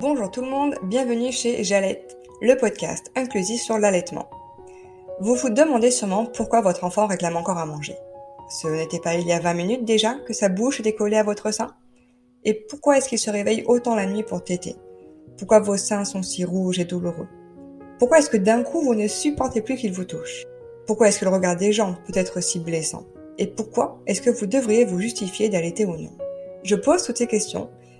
Bonjour tout le monde, bienvenue chez Jalette, le podcast inclusif sur l'allaitement. Vous vous demandez sûrement pourquoi votre enfant réclame encore à manger. Ce n'était pas il y a 20 minutes déjà que sa bouche collée à votre sein? Et pourquoi est-ce qu'il se réveille autant la nuit pour téter? Pourquoi vos seins sont si rouges et douloureux? Pourquoi est-ce que d'un coup vous ne supportez plus qu'il vous touche? Pourquoi est-ce que le regard des gens peut être si blessant? Et pourquoi est-ce que vous devriez vous justifier d'allaiter ou non? Je pose toutes ces questions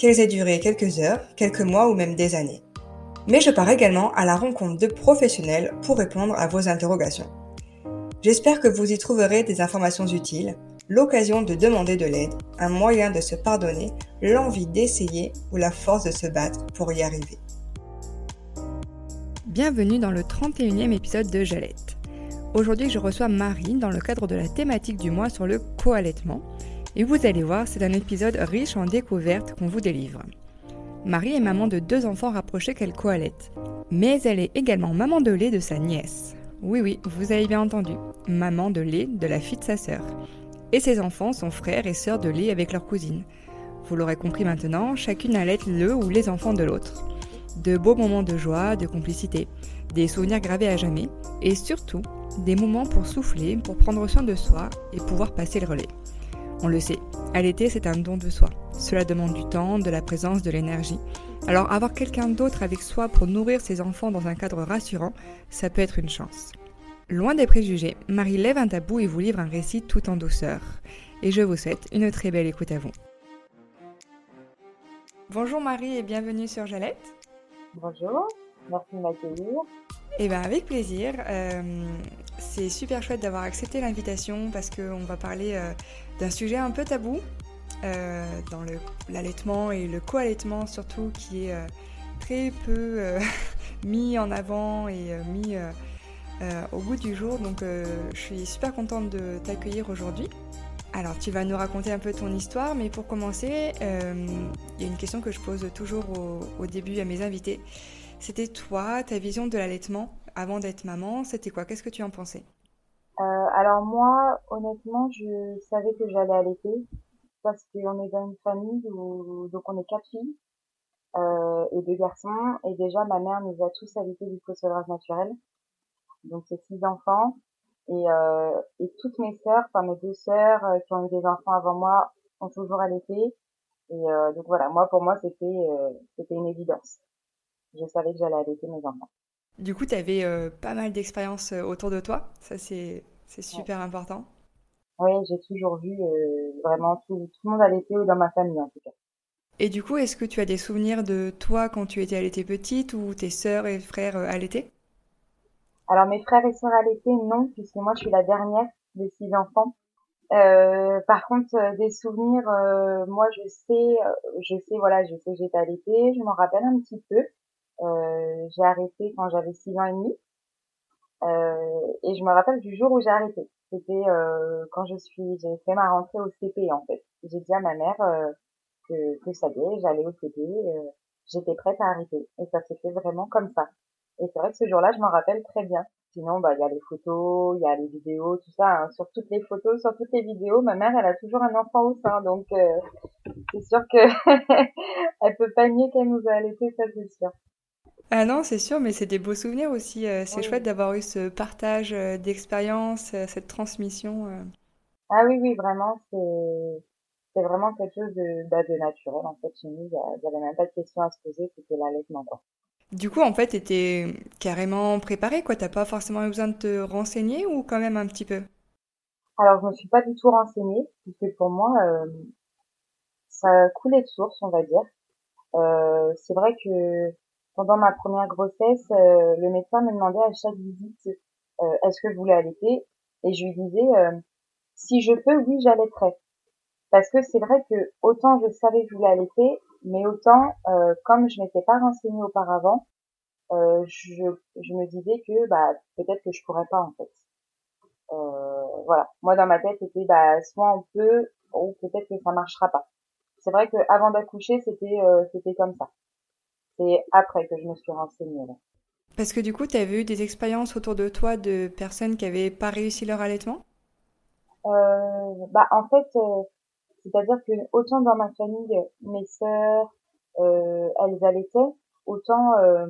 qu'elles aient duré quelques heures, quelques mois ou même des années. Mais je pars également à la rencontre de professionnels pour répondre à vos interrogations. J'espère que vous y trouverez des informations utiles, l'occasion de demander de l'aide, un moyen de se pardonner, l'envie d'essayer ou la force de se battre pour y arriver. Bienvenue dans le 31e épisode de Jalette. Aujourd'hui, je reçois Marie dans le cadre de la thématique du mois sur le co-allaitement et vous allez voir, c'est un épisode riche en découvertes qu'on vous délivre. Marie est maman de deux enfants rapprochés qu'elle coalette. Mais elle est également maman de lait de sa nièce. Oui, oui, vous avez bien entendu. Maman de lait de la fille de sa sœur. Et ses enfants sont frères et sœurs de lait avec leur cousine. Vous l'aurez compris maintenant, chacune allait le ou les enfants de l'autre. De beaux moments de joie, de complicité, des souvenirs gravés à jamais, et surtout, des moments pour souffler, pour prendre soin de soi et pouvoir passer le relais. On le sait, allaiter c'est un don de soi. Cela demande du temps, de la présence, de l'énergie. Alors avoir quelqu'un d'autre avec soi pour nourrir ses enfants dans un cadre rassurant, ça peut être une chance. Loin des préjugés, Marie lève un tabou et vous livre un récit tout en douceur. Et je vous souhaite une très belle écoute à vous. Bonjour Marie et bienvenue sur Jalette. Bonjour, merci de m'accueillir. Eh bien avec plaisir. Euh, c'est super chouette d'avoir accepté l'invitation parce qu'on va parler euh, d'un sujet un peu tabou euh, dans l'allaitement et le co-allaitement surtout qui est très peu mis en avant et mis au bout du jour. Donc je suis super contente de t'accueillir aujourd'hui. Alors tu vas nous raconter un peu ton histoire, mais pour commencer, il y a une question que je pose toujours au début à mes invités. C'était toi, ta vision de l'allaitement avant d'être maman, c'était quoi? Qu'est-ce que tu en pensais? Euh, Alors moi, honnêtement, je savais que j'allais allaiter parce qu'on est dans une famille où donc on est quatre filles euh, et deux garçons et déjà ma mère nous a tous allaité du sevrage naturel. Donc c'est six enfants et, euh, et toutes mes sœurs, enfin mes deux sœurs euh, qui ont eu des enfants avant moi, ont toujours allaité. Et euh, donc voilà, moi pour moi c'était euh, c'était une évidence je savais que j'allais allaiter mes enfants. Du coup, tu avais euh, pas mal d'expériences euh, autour de toi. Ça, c'est super important. Oui, j'ai toujours vu euh, vraiment tout, tout, le monde allaiter dans ma famille, en tout cas. Et du coup, est-ce que tu as des souvenirs de toi quand tu étais allaitée petite ou tes sœurs et frères allaitaient? Alors, mes frères et sœurs allaitaient, non, puisque moi, je suis la dernière des six enfants. Euh, par contre, des souvenirs, euh, moi je sais, je sais, voilà, je sais que j'étais allaitée, je m'en rappelle un petit peu. Euh, j'ai arrêté quand j'avais 6 ans et demi. Euh, et je me rappelle du jour où j'ai arrêté. C'était euh, quand je suis, j'ai fait ma rentrée au CP en fait. J'ai dit à ma mère que, que ça y est, j'allais au CP, j'étais prête à arrêter. Et ça s'est fait vraiment comme ça. Et c'est vrai que ce jour-là, je m'en rappelle très bien. Sinon, bah, il y a les photos, il y a les vidéos, tout ça. Hein. Sur toutes les photos, sur toutes les vidéos, ma mère, elle a toujours un enfant au sein. Donc, c'est sûr que elle peut pas nier qu'elle nous a allaités, ça c'est sûr. Ah non, c'est sûr, mais c'est des beaux souvenirs aussi. Euh, c'est chouette d'avoir eu ce partage euh, d'expérience, euh, cette transmission. Ah oui, oui, vraiment, c'est c'est vraiment quelque chose de, bah, de naturel. En fait, chez nous, il n'y avait même pas de questions à se poser, c'était l'allaitement. Du coup, en fait, tu étais carrément préparée, quoi. T'as pas forcément eu besoin de te renseigner ou quand même un petit peu? Alors, je me suis pas du tout renseignée, puisque pour moi, ça coulait de source, on va dire. c'est vrai que pendant ma première grossesse, euh, le médecin me demandait à chaque visite euh, est-ce que je voulais allaiter? Et je lui disais euh, si je peux, oui, j'allaiterai. Parce que c'est vrai que autant je savais que je voulais allaiter, mais autant comme je m'étais pas renseignée auparavant, je, me disais que bah peut-être que je pourrais pas en fait. Euh, voilà, moi dans ma tête c'était bah soit on peut ou peut-être que ça marchera pas. C'est vrai que avant d'accoucher c'était c'était comme ça. C'est après que je me suis renseignée. Là. Parce que du coup, tu avais eu des expériences autour de toi de personnes qui avaient pas réussi leur allaitement? Euh, Bah en fait, euh, c'est-à-dire que autant dans ma famille, mes sœurs, euh, elles allaitaient, autant euh,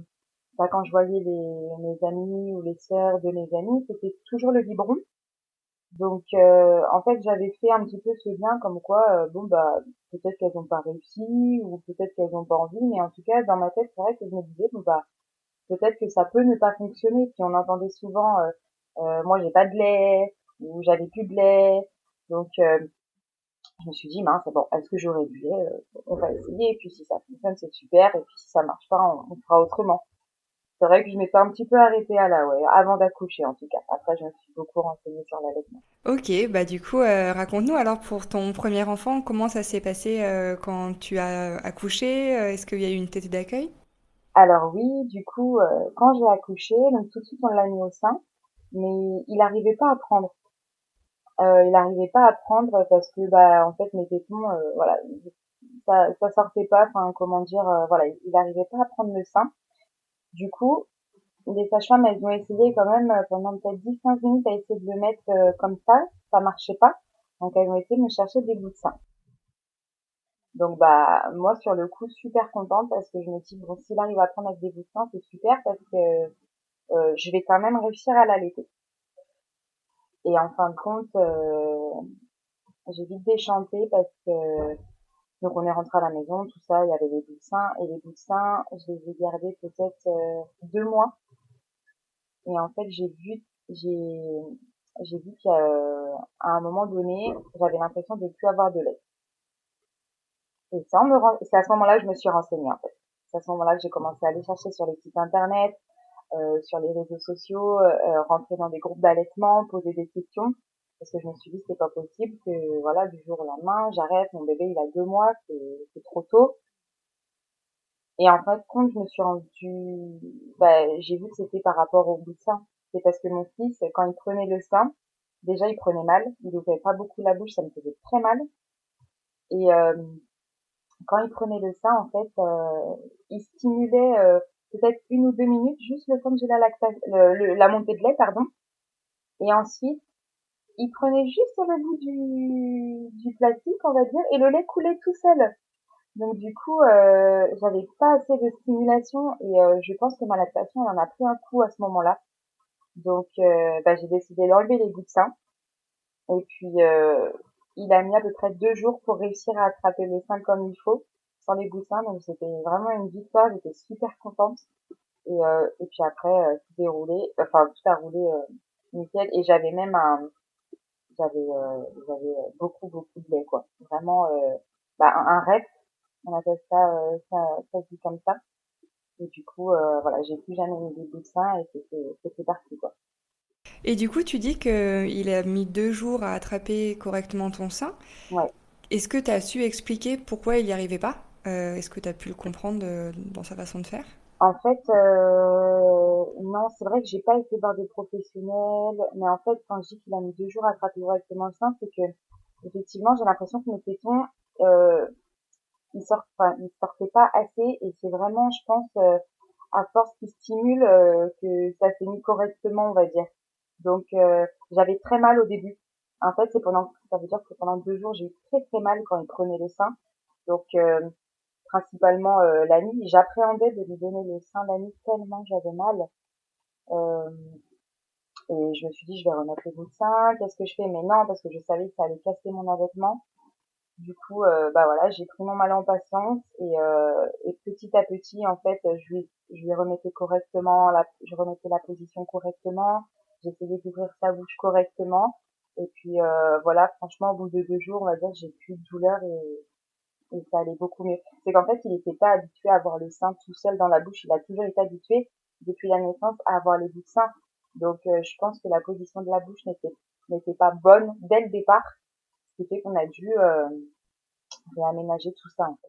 bah, quand je voyais les, mes amis ou les sœurs de mes amis, c'était toujours le biberon. Donc euh, en fait j'avais fait un petit peu ce lien comme quoi euh, bon bah peut-être qu'elles n'ont pas réussi ou peut-être qu'elles n'ont pas envie mais en tout cas dans ma tête c'est vrai que je me disais bon bah peut-être que ça peut ne pas fonctionner. Puis on entendait souvent euh, euh moi j'ai pas de lait ou j'avais plus de lait. Donc euh, je me suis dit mince bon est-ce que j'aurais du lait on va essayer. Et puis si ça fonctionne c'est super. Et puis si ça marche pas on, on fera autrement c'est vrai que je m'étais un petit peu arrêtée à là, ouais, avant d'accoucher en tout cas. Après, je me suis beaucoup renseignée sur l'allaitement. Ok, bah du coup, euh, raconte-nous alors pour ton premier enfant, comment ça s'est passé euh, quand tu as accouché? Est-ce qu'il y a eu une tête d'accueil? Alors oui, du coup, euh, quand j'ai accouché, donc tout de suite on l'a mis au sein, mais il n'arrivait pas à prendre. Euh, il n'arrivait pas à prendre parce que bah en fait mes tétons, euh, voilà, ça, ça sortait pas. Enfin, comment dire, euh, voilà, il n'arrivait pas à prendre le sein. Du coup, les sages-femmes, elles ont essayé quand même euh, pendant peut-être 10-15 minutes à essayer de le mettre euh, comme ça. Ça marchait pas. Donc elles ont essayé de me chercher des bouts de sein. Donc bah moi sur le coup super contente parce que je me dis bon s'il arrive à prendre avec des bouts de sein c'est super parce que euh, je vais quand même réussir à l'allaiter. Et en fin de compte j'ai vite déchanté parce que donc on est rentré à la maison, tout ça, il y avait des bouts de seins et les bouts de seins, je les ai gardés peut-être euh, deux mois. Et en fait, j'ai vu, j'ai, j'ai vu qu'à à un moment donné, j'avais l'impression de plus avoir de lait. Et ça, me c'est à ce moment-là que je me suis renseignée en fait. C'est à ce moment-là que j'ai commencé à aller chercher sur les sites internet, euh, sur les réseaux sociaux, euh, rentrer dans des groupes d'allaitement, poser des questions parce que je me suis dit c'est pas possible que voilà du jour au lendemain j'arrête mon bébé il a deux mois c'est trop tôt. Et en fait quand je me suis rendue bah, j'ai vu que c'était par rapport au bout de sein. C'est parce que mon fils quand il prenait le sein déjà il prenait mal. Il ouvrait pas beaucoup la bouche ça me faisait très mal. Et euh, quand il prenait le sein en fait euh, il stimulait euh, peut-être une ou deux minutes juste le temps que j'ai la la montée de lait pardon. Et ensuite il prenait juste le bout du, du plastique, on va dire, et le lait coulait tout seul. Donc du coup, euh, j'avais pas assez de stimulation et euh, je pense que ma lactation, elle en a pris un coup à ce moment-là. Donc euh, bah, j'ai décidé d'enlever les bouts de sein. Et puis euh, il a mis à peu près deux jours pour réussir à attraper le sein comme il faut, sans les bouts de sein. Donc c'était vraiment une victoire, j'étais super contente. Et, et puis après, tout est roulé, enfin tout a roulé nickel. Et j'avais même un, j'avais euh, j'avais beaucoup beaucoup de lait quoi. Vraiment euh, bah, un, un rep on appelle ça euh, ça ça dit comme ça. Et du coup euh, voilà j'ai plus jamais mis des bouts de sein et c'était c'était parti quoi. Et du coup tu dis que il a mis deux jours à attraper correctement ton sein. Ouais. Est-ce que tu as su expliquer pourquoi il n'y arrivait pas? Euh, est-ce que tu as pu le comprendre dans sa façon de faire? En fait, euh, non, c'est vrai que j'ai pas été voir des professionnels, mais en fait, quand je dis qu'il a mis deux jours à attraper correctement le sein, c'est que effectivement, j'ai l'impression que mes tétons, euh, ils sortent, ils sortaient pas assez, et c'est vraiment, je pense, euh, à force qu'ils stimulent, euh, que ça s'est mis correctement, on va dire. Donc, euh, j'avais très mal au début. En fait, c'est pendant, ça veut dire que pendant deux jours, j'ai eu très très mal quand il prenait le sein. Donc, euh, principalement euh, la nuit. J'appréhendais de lui donner le sein la nuit tellement j'avais mal. Euh, et je me suis dit, je vais remettre les bouts de sein, qu'est-ce que je fais? Mais non, parce que je savais que ça allait casser mon allaitement. Du coup, euh, bah voilà, j'ai pris mon mal en patience et, euh, et, petit à petit, en fait, je lui, je lui remettais correctement, la, je remettais la position correctement, j'essayais d'ouvrir sa bouche correctement. Et puis euh, voilà, franchement, au bout de deux jours, on va dire, j'ai plus de douleur et, et ça allait beaucoup mieux. C'est qu'en fait, il n'était pas habitué à avoir le sein tout seul dans la bouche. Il a toujours été habitué, depuis la naissance, à avoir les bouts de sein. Donc, euh, je pense que la position de la bouche n'était n'était pas bonne dès le départ, ce qui fait qu'on a dû euh, réaménager tout ça. En fait.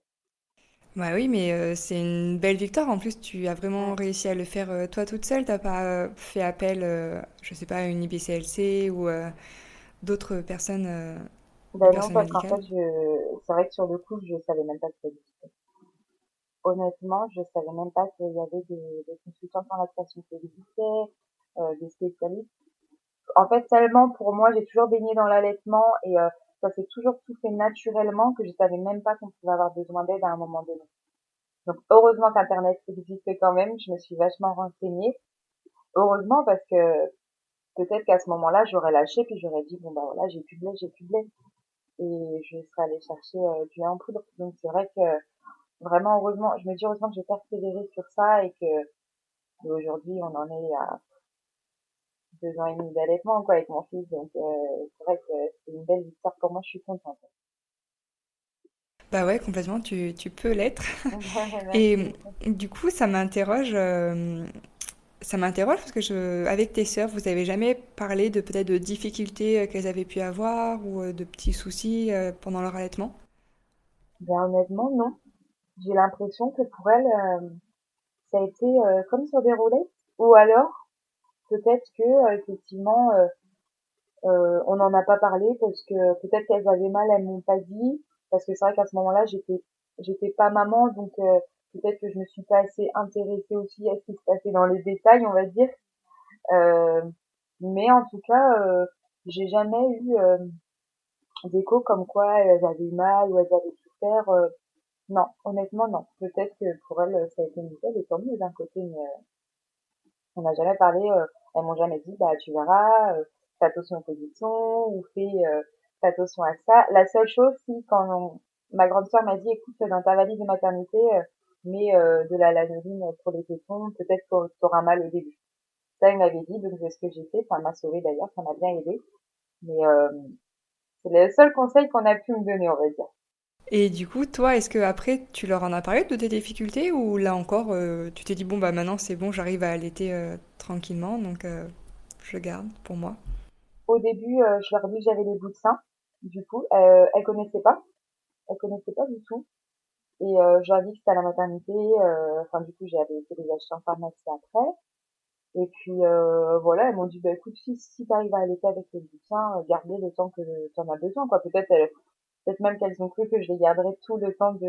Bah oui, mais euh, c'est une belle victoire. En plus, tu as vraiment réussi à le faire toi toute seule. T'as pas fait appel, je sais pas, à une IBCLC ou d'autres personnes, des Ben non, parce qu'en fait, je, c'est vrai que sur le coup, je savais même pas que ça existait. Honnêtement, je savais même pas qu'il y avait des, des consultants en lactation qui existaient, euh, des spécialistes. En fait, tellement pour moi, j'ai toujours baigné dans l'allaitement et euh, ça s'est toujours tout fait naturellement que je savais même pas qu'on pouvait avoir besoin d'aide à un moment donné. Donc heureusement qu'Internet existe quand même, je me suis vachement renseignée. Heureusement parce que peut-être qu'à ce moment-là, j'aurais lâché puis j'aurais dit bon bah voilà, j'ai plus de lait, j'ai plus de lait et je serais allée chercher euh, du lait en poudre. Donc c'est vrai que vraiment heureusement, je me dis heureusement que j'ai persévéré sur ça et que aujourd'hui on en est à deux ans et demi d'allaitement quoi avec mon fils. Donc euh, c'est vrai que c'est une belle victoire pour moi, je suis contente. Bah ouais, complètement, tu, tu peux l'être. Et du coup, ça m'interroge, euh, ça m'interroge parce que je, avec tes sœurs, vous avez jamais parlé de peut-être de difficultés euh, qu'elles avaient pu avoir ou euh, de petits soucis euh, pendant leur allaitement? Bien honnêtement, non. J'ai l'impression que pour elle, euh, ça a été euh, comme sur des roulettes. Ou alors, peut-être que euh, effectivement, on n'en a pas parlé parce que peut-être qu'elles avaient mal, elles m'ont pas dit. Parce que c'est vrai qu'à ce moment-là, j'étais, j'étais pas maman, donc peut-être que je me suis pas assez intéressée aussi à ce qui se passait dans les détails, on va dire. Euh, mais en tout cas, euh, j'ai jamais eu euh, d'écho comme quoi elles avaient mal ou elles avaient souffert. euh, non, honnêtement, non. Peut-être que pour elles, ça a été nickel et tant mieux d'un côté, mais euh, on n'a jamais parlé, euh, elles m'ont jamais dit, bah tu verras, fais attention aux positions ou fais, fais attention à ça. La seule chose, si quand on- ma grande sœur m'a dit, écoute, dans ta valise de maternité, mets euh, de la lanoline pour les tétons, peut-être que tu auras mal au début. Ça, il m'avait dit, donc c'est ce que j'ai fait, ça m'a sauvé d'ailleurs, ça m'a bien aidé. Mais euh, c'est le seul conseil qu'on a pu me donner, on va dire. Et du coup, toi, est-ce que après tu leur en as parlé de tes difficultés ou là encore, euh, tu t'es dit bon bah maintenant c'est bon, j'arrive à allaiter tranquillement, donc je garde pour moi? Au début, je leur dis que j'avais les bouts de seins. Du coup, euh, elles connaissaient pas, elles connaissaient pas du tout. Et euh, je leur dit que c'était à la maternité. euh, Enfin, du coup, j'avais été les acheter en pharmacie après. Et puis euh, voilà, elles m'ont dit bah écoute, si si t'arrives à allaiter avec les seins, euh, garde-les le temps que t'en as besoin, quoi. Peut-être elles- peut-être même qu'elles ont cru que je les garderais tout le temps de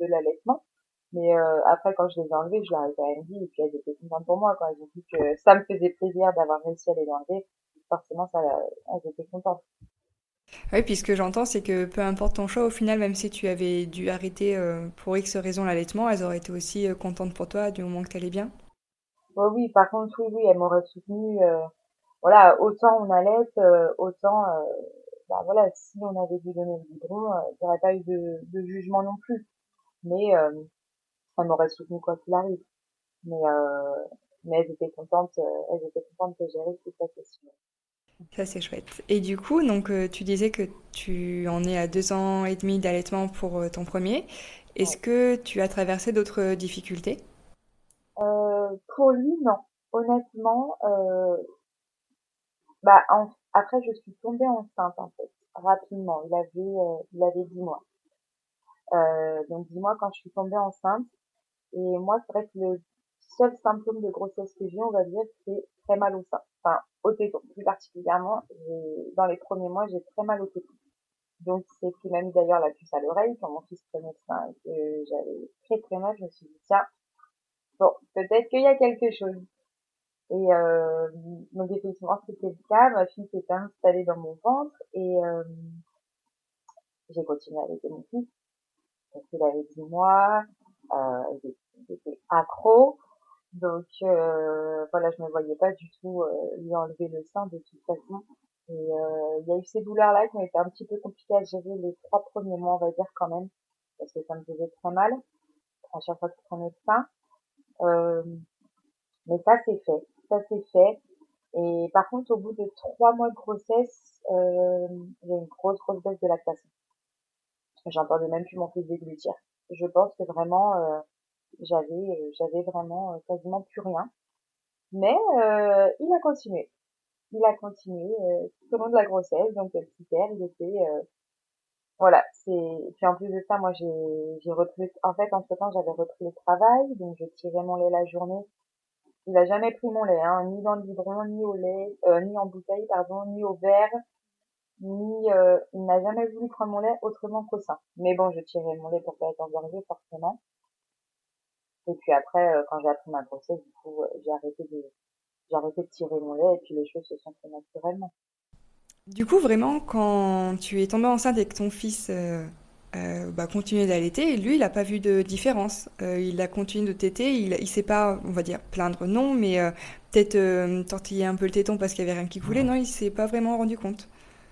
de l'allaitement. Mais euh, après, quand je les ai enlevés, je leur ai quand même dit, et puis elles étaient contentes pour moi, quand elles ont vu que ça me faisait plaisir d'avoir réussi à les enlever. Forcément, ça, elles étaient contentes. Oui, puis ce que j'entends, c'est que peu importe ton choix, au final, même si tu avais dû arrêter euh, pour X raison l'allaitement, elles auraient été aussi euh, contentes pour toi du moment que t'allais bien. Ouais, oui, par contre, oui, oui, elles m'auraient soutenu. Euh, voilà, autant on allait, euh, autant, euh, bah voilà, si on avait dû donner le biberon, euh, il n'y pas eu de, de jugement non plus. Mais elles m'auraient soutenu quoi qu'il arrive. Mais mais elles étaient contentes, elles étaient contentes que j'ai réussi cette question. Ça, c'est chouette. Et du coup, donc, euh, tu disais que tu en es à deux ans et demi d'allaitement pour euh, ton premier. Est-ce que tu as traversé d'autres difficultés? Euh, pour lui, non. Honnêtement, euh, bah en- après je suis tombée enceinte en fait rapidement. Il avait euh, il avait dix mois. Euh, donc dix mois quand je suis tombée enceinte. Et moi, c'est vrai que le seul symptôme de grossesse que j'ai, on va dire, c'est très mal au sein. Enfin, au téton, plus particulièrement. Dans les premiers mois, j'ai très mal au téton. Donc, c'est ce qui m'a mis d'ailleurs la puce à l'oreille quand mon fils prenait sein et que j'avais très très mal. Je me suis dit, tiens, bon, peut-être qu'il y a quelque chose. Et euh, donc, effectivement, c'était le cas. Ma fille s'était installée dans mon ventre et euh, j'ai continué allaiter mon fils. Donc, il avait 10 mois. Euh, j'étais accro. Donc euh, voilà, je me voyais pas du tout euh, lui enlever le sein de toute façon. Et euh, il y a eu ces douleurs-là qui ont été un petit peu compliquées à gérer les trois premiers mois, on va dire quand même, parce que ça me faisait très mal à chaque fois que je prenais le sein. Euh, mais ça c'est fait, ça c'est fait. Et par contre, au bout de trois mois de grossesse, euh, j'ai une grosse grosse baisse de lactation. J'entendais même plus mon fils déglutir. Je pense que vraiment euh, j'avais euh, j'avais vraiment euh, quasiment plus rien. Mais euh, il a continué. Il a continué euh, tout au long de la grossesse, donc super, il était, euh, voilà, c'est puis en plus de ça, moi j'ai j'ai repris en fait entre temps j'avais repris le travail, donc je tirais mon lait la journée. Il a jamais pris mon lait, hein, ni dans le biberon, ni au lait, euh, ni en bouteille, pardon, ni au verre, ni il n'a jamais voulu prendre mon lait autrement qu'au sein. Mais bon, je tirais mon lait pour pas être en danger forcément. Et puis après, euh, quand j'ai appris ma grossesse, du coup, j'ai arrêté de j'ai arrêté de tirer mon lait et puis les choses se sont fait naturellement. Du coup, vraiment, quand tu es tombée enceinte et que ton fils euh, euh, bah, continuait d'allaiter, lui, il n'a pas vu de différence. Euh, il a continué de téter, il ne s'est pas, on va dire, plaindre, non, mais euh, peut-être euh, tortiller un peu le téton parce qu'il n'y avait rien qui coulait, non, il s'est pas vraiment rendu compte.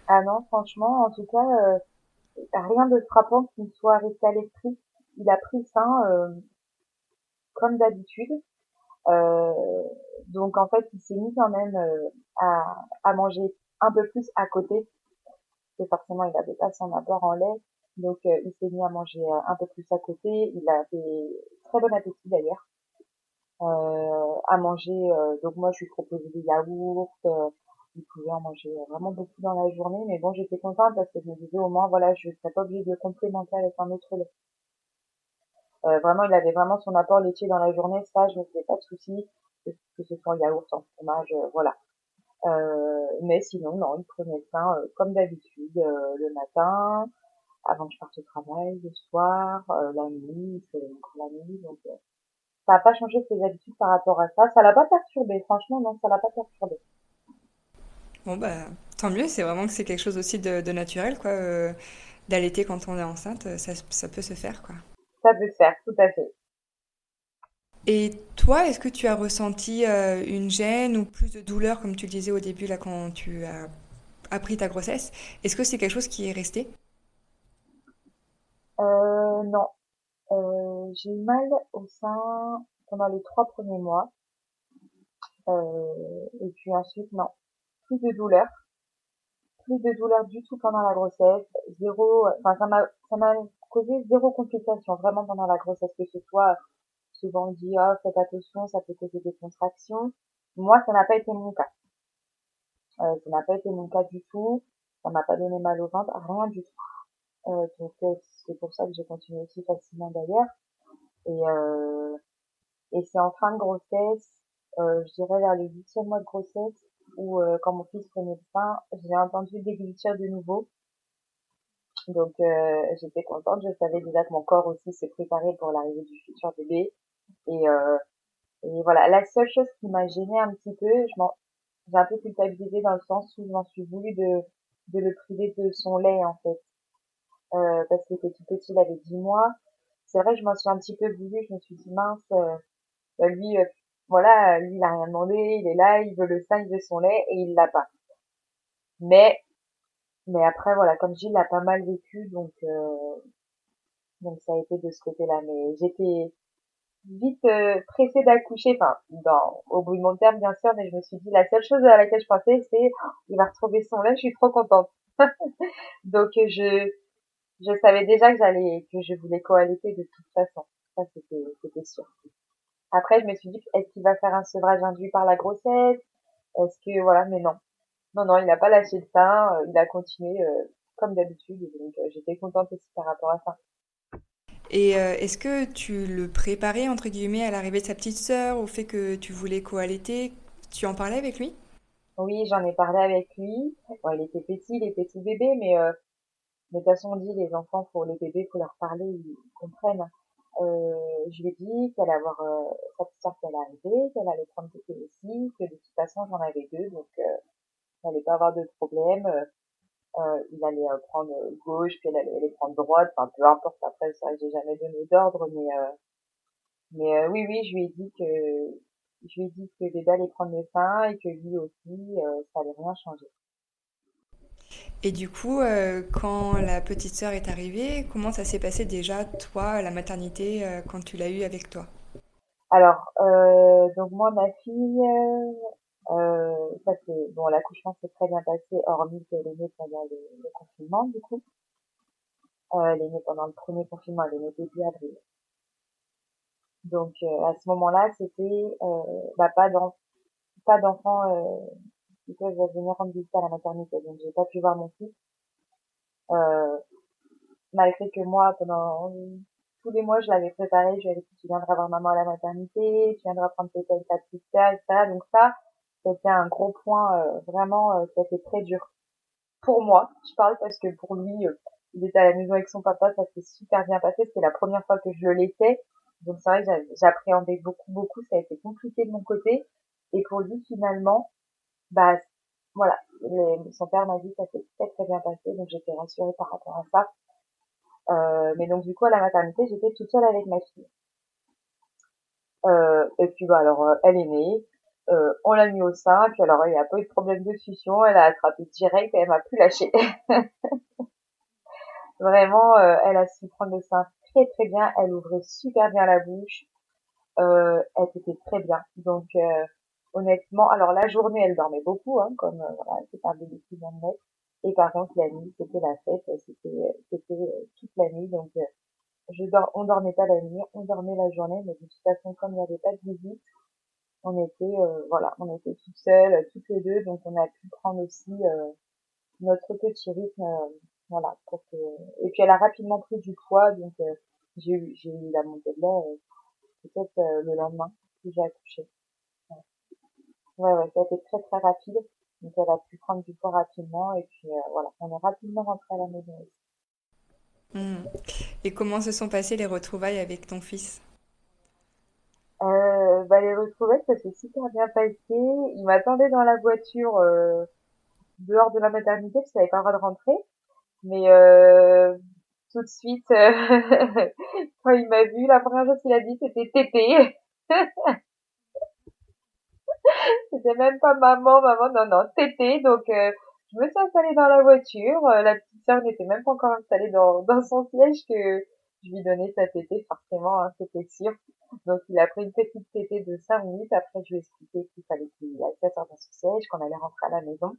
Ah non, franchement, en tout cas, euh, rien de frappant qui me soit resté à l'esprit. Il a pris ça euh, comme d'habitude. Euh, donc en fait, il s'est mis quand même euh, à, manger un peu plus à côté. Parce que forcément, il avait pas son apport en lait. Donc euh, il s'est mis à manger un peu plus à côté. Il avait très bon appétit d'ailleurs. À manger, donc moi je lui proposais des yaourts, il pouvait en manger vraiment beaucoup dans la journée, mais bon j'étais contente parce que je me disais au moins voilà je serais pas obligée de complémenter avec un autre lait. Euh, vraiment, il avait vraiment son apport laitier dans la journée, ça, je me faisais pas de soucis, que, ce soit yaourt, en fromage, euh, voilà. Euh, mais sinon, non, il prenait ça euh, comme d'habitude, euh, le matin, avant que je parte au travail, le soir, la nuit, encore la nuit, donc ça n'a pas changé ses habitudes par rapport à ça. Ça l'a pas perturbé, franchement, non, ça l'a pas perturbé. Bon, bah, tant mieux, c'est vraiment que c'est quelque chose aussi de, de naturel, quoi. d'allaiter quand on est enceinte, ça, ça peut se faire, quoi. Ça peut faire, tout à fait. Et toi, est-ce que tu as ressenti euh, une gêne ou plus de douleur, comme tu le disais au début, là, quand tu as appris ta grossesse? Est-ce que c'est quelque chose qui est resté? Euh, non, euh, j'ai eu mal au sein pendant les trois premiers mois, et puis ensuite, non, plus de douleur. plus de douleur du tout pendant la grossesse, zéro, enfin ça m'a causé zéro complication vraiment pendant la grossesse que ce soit souvent dit ah faites attention ça peut causer des contractions. Moi ça n'a pas été mon cas, euh, ça n'a pas été mon cas du tout, ça m'a pas donné mal au ventre, rien du tout. Euh, donc euh, c'est pour ça que j'ai continué aussi facilement d'ailleurs et euh, et c'est en fin de grossesse, euh, je dirais vers le huitième mois de grossesse où euh, quand mon fils prenait le sein, j'ai entendu déglutir de nouveau Donc euh, j'étais contente, je savais déjà que mon corps aussi se préparait pour l'arrivée du futur bébé. Et, euh, et voilà, la seule chose qui m'a gênée un petit peu, je j'ai un peu culpabilisé dans le sens où je m'en suis voulu de, de le priver de son lait en fait. Euh, parce qu'il était tout petit, il avait 10 mois. C'est vrai je m'en suis un petit peu voulu, je me suis dit mince, euh, bah, lui, euh, voilà, lui il a rien demandé, il est là, il veut le sein, il veut son lait et il l'a pas. Mais mais après voilà, comme Gilles l'a pas mal vécu, donc euh, Donc ça a été de ce côté-là. Mais j'étais vite euh, pressée d'accoucher, enfin, dans, au bout de mon terme bien sûr, mais je me suis dit la seule chose à laquelle je pensais, c'est oh, il va retrouver son lait, je suis trop contente. Donc je je savais déjà que j'allais que je voulais cohabiter de toute façon. Ça c'était c'était sûr. Après je me suis dit est-ce qu'il va faire un sevrage induit par la grossesse? Est-ce que voilà, mais non. Non non, il n'a pas lâché le sein, euh, il a continué euh, comme d'habitude donc euh, j'étais contente aussi par rapport à ça. Et euh, est-ce que tu le préparais, entre guillemets, à l'arrivée de sa petite sœur, au fait que tu voulais co-allaiter? Tu en parlais avec lui? Oui, j'en ai parlé avec lui. Bon, il était petit, il était tout bébé, mais, euh, mais de toute façon, on dit, les enfants, pour les bébés, faut leur parler, ils comprennent. Euh, je lui ai dit qu'elle allait avoir euh, sa petite sœur qui allait arriver, qu'elle allait prendre côté aussi, que de toute façon, j'en avais deux, donc euh, n'allait pas avoir de problème. Euh, euh, il allait euh, prendre gauche, puis elle allait, allait prendre droite, enfin peu importe. Après, que j'ai jamais donné d'ordre, mais euh, mais euh, oui, oui, je lui ai dit que je lui ai dit que bébé allait prendre le sein et que lui aussi, ça allait rien changer. Et du coup, quand la petite sœur est arrivée, comment ça s'est passé déjà, toi, la maternité, quand tu l'as eue avec toi? Alors, donc moi, ma fille, euh, ça c'est bon, l'accouchement s'est très bien passé, hormis qu'elle est née pendant le, le confinement, du coup. Euh, elle est née pendant le premier confinement, elle est née début avril. Donc euh, à ce moment-là, c'était euh, bah, pas d'en- pas d'enfants euh, qui peuvent venir rendre visite à la maternité. Donc j'ai pas pu voir mon fils. Euh, malgré que moi, pendant tous les mois, je l'avais préparé, je lui avais dit, tu viendras voir maman à la maternité, tu viendras prendre tes avec ta petite etc. Donc ça, c'était un gros point, euh, vraiment, euh, ça très dur. Pour moi, je parle parce que pour lui, euh, il était à la maison avec son papa, ça s'est super bien passé, c'était la première fois que je le laissais. Donc c'est vrai que j'appréhendais beaucoup, beaucoup, ça a été compliqué de mon côté. Et pour lui, finalement, bah, voilà, son père m'a dit que ça s'est très très bien passé, donc j'étais rassurée par rapport à ça. Mais donc du coup à la maternité, j'étais toute seule avec ma fille. Et puis bah alors elle est née, euh, on l'a mis au sein, puis alors il y a pas eu de problème de succion, elle a attrapé direct et elle m'a plus lâché. Vraiment, euh, elle a su prendre le sein très très bien, elle ouvrait super bien la bouche, euh, elle était très bien. Donc honnêtement, alors la journée elle dormait beaucoup, hein, comme voilà, c'est un bébé qui vient de. Et par contre, la nuit, c'était la fête, c'était, c'était toute la nuit. Donc, je dors, on dormait pas la nuit, on dormait la journée, mais de toute façon, comme il n'y avait pas de visite, on était, euh, voilà, on était toutes seules, toutes les deux, donc on a pu prendre aussi notre petit rythme, voilà, pour que... Et puis elle a rapidement pris du poids, donc j'ai eu, j'ai eu la montée de lait peut-être le lendemain que j'ai accouché. Ouais, ouais, ça a été très très rapide. Donc elle a pu prendre du poids rapidement et puis euh, voilà, on est rapidement rentré à la maison. Hmm. Et comment se sont passées les retrouvailles avec ton fils? euh, bah, Les retrouvailles, ça s'est super bien passé. Il m'attendait dans la voiture euh, dehors de la maternité parce qu'il n'avait pas le droit de rentrer. Mais euh, tout de suite, quand il m'a vu, la première chose qu'il a dit, c'était tété. C'était même pas maman, maman, non, non, tété. Donc, euh, je me suis installée dans la voiture. Euh, la petite sœur n'était même pas encore installée dans, dans son siège que je lui donnais sa tétée, forcément, hein, c'était sûr. Donc, il a pris une petite tétée de 5 minutes. Après, je lui ai expliqué qu'il fallait qu'il dans son siège, qu'on allait rentrer à la maison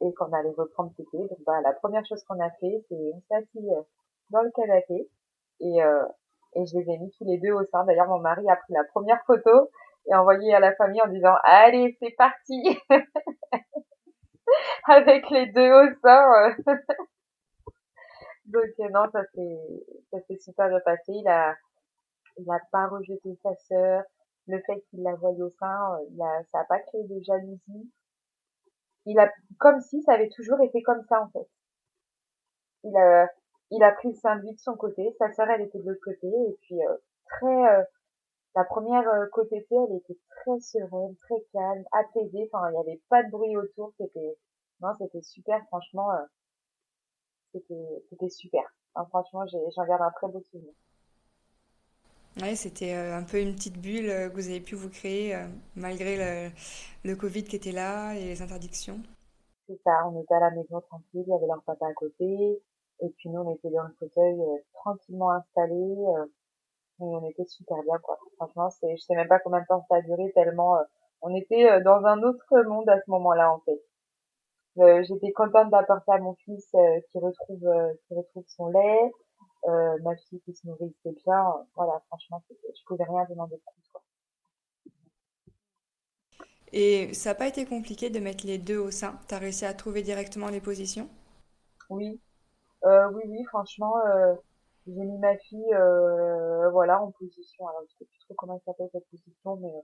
et qu'on allait reprendre tétée. Donc, bah, la première chose qu'on a fait, c'est on s'est assis euh, dans le canapé et, euh, et je les ai mis tous les deux au sein. D'ailleurs, mon mari a pris la première photo et envoyé à la famille en disant allez c'est parti avec les deux au sein donc euh, non ça s'est ça s'est super bien passé il a il a pas rejeté sa sœur le fait qu'il la voyait au sein euh, il a ça a pas créé de jalousie il a comme si ça avait toujours été comme ça en fait il a il a pris le sein de lui de son côté sa sœur elle était de l'autre côté et puis euh, très la première euh, côté elle était très sereine, très calme, apaisée. Enfin, il n'y avait pas de bruit autour. C'était, non, c'était super. Franchement, euh, c'était, c'était super. franchement, j'en garde un très beau souvenir. Ouais, c'était euh, un peu une petite bulle que vous avez pu vous créer malgré le, le, Covid qui était là et les interdictions. C'est ça, on était à la maison tranquille, il y avait leur papa à côté, et puis nous on était dans le fauteuil tranquillement installés, on était super bien quoi. Franchement, c'est, je sais même pas combien de temps ça a duré tellement euh, on était euh, dans un autre monde à ce moment-là en fait. Euh, j'étais contente d'apporter à mon fils qui retrouve qui retrouve son lait, ma fille qui se nourrissait bien. Voilà, franchement, je pouvais rien demander de plus quoi. Et ça n'a pas été compliqué de mettre les deux au sein? T'as réussi à trouver directement les positions? Oui, oui, oui, franchement j'ai mis ma fille euh, voilà en position alors je sais plus trop comment elle s'appelle cette position mais euh,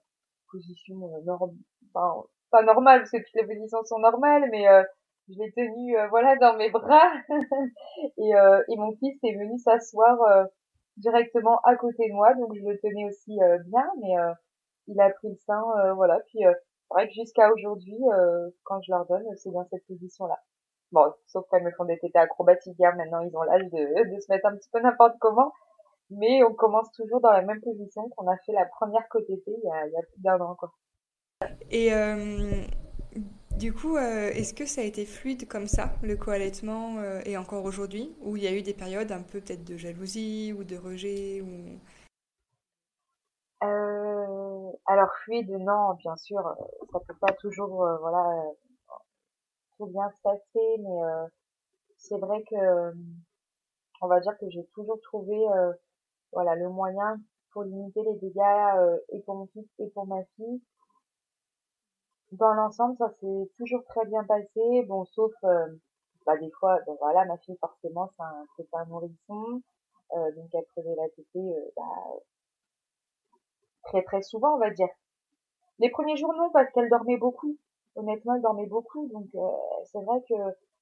position euh, norm enfin, pas normale parce que toutes les positions sont normales mais euh, je l'ai tenue euh, voilà dans mes bras. Et, et mon fils est venu s'asseoir directement à côté de moi. Donc je le tenais aussi bien mais il a pris le sein voilà. Puis c'est vrai que jusqu'à aujourd'hui quand je leur donne c'est dans cette position là Bon, sauf ils me font des tétés acrobatiques, hein, maintenant ils ont l'âge de, de se mettre un petit peu n'importe comment. Mais on commence toujours dans la même position qu'on a fait la première côté il y a, il y a plus d'un an, quoi. Et euh, du coup, euh, est-ce que ça a été fluide comme ça, le co-allaitement, euh, et encore aujourd'hui, où il y a eu des périodes un peu peut-être de jalousie ou de rejet ou... alors fluide, non, bien sûr, ça peut pas toujours, voilà, bien se passer, mais euh, c'est vrai que euh, on va dire que j'ai toujours trouvé euh, voilà le moyen pour limiter les dégâts et pour mon fils et pour ma fille. Dans l'ensemble, ça s'est toujours très bien passé, bon sauf bah des fois, voilà, ma fille forcément c'est un, c'est un nourrisson, euh, donc elle prenait la tétée euh, bah, très très souvent on va dire. Les premiers jours non parce qu'elle dormait beaucoup. Honnêtement, elle dormait beaucoup, donc euh, c'est vrai que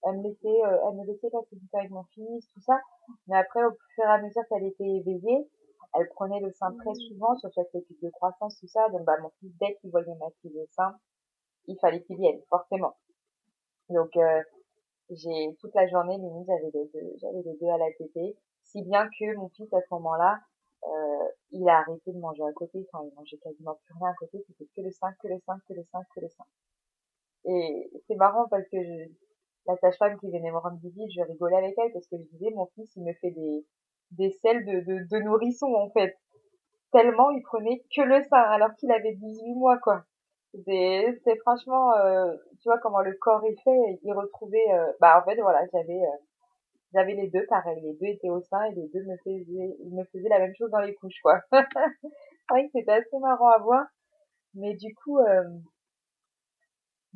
elle me laissait, elle me laissait passer du temps avec mon fils, tout ça. Mais après, au fur et à mesure qu'elle était éveillée, elle prenait le sein très souvent, sur chaque étude de croissance, tout ça. Donc, bah, mon fils, dès qu'il voyait ma fille au sein, il fallait qu'il vienne, forcément. Donc, euh, j'ai toute la journée, limite, j'avais les deux, j'avais les deux à la tétée. Si bien que mon fils, à ce moment-là, euh, il a arrêté de manger à côté. Enfin, il mangeait quasiment plus rien à côté. C'était que le sein, que le sein, que le sein, que le sein. Et c'est marrant parce que je, la sage-femme qui venait me rendre visite, je rigolais avec elle parce que je disais, mon fils, il me fait des, des selles de, de, de nourrisson, en fait. Tellement il prenait que le sein, alors qu'il avait 18 mois, quoi. C'est franchement, euh, tu vois comment le corps est fait, il retrouvait, euh, bah en fait voilà, j'avais euh, j'avais les deux pareil, les deux étaient au sein et les deux me faisaient, ils me faisaient la même chose dans les couches quoi. c'est vrai que c'était assez marrant à voir, mais du coup, euh,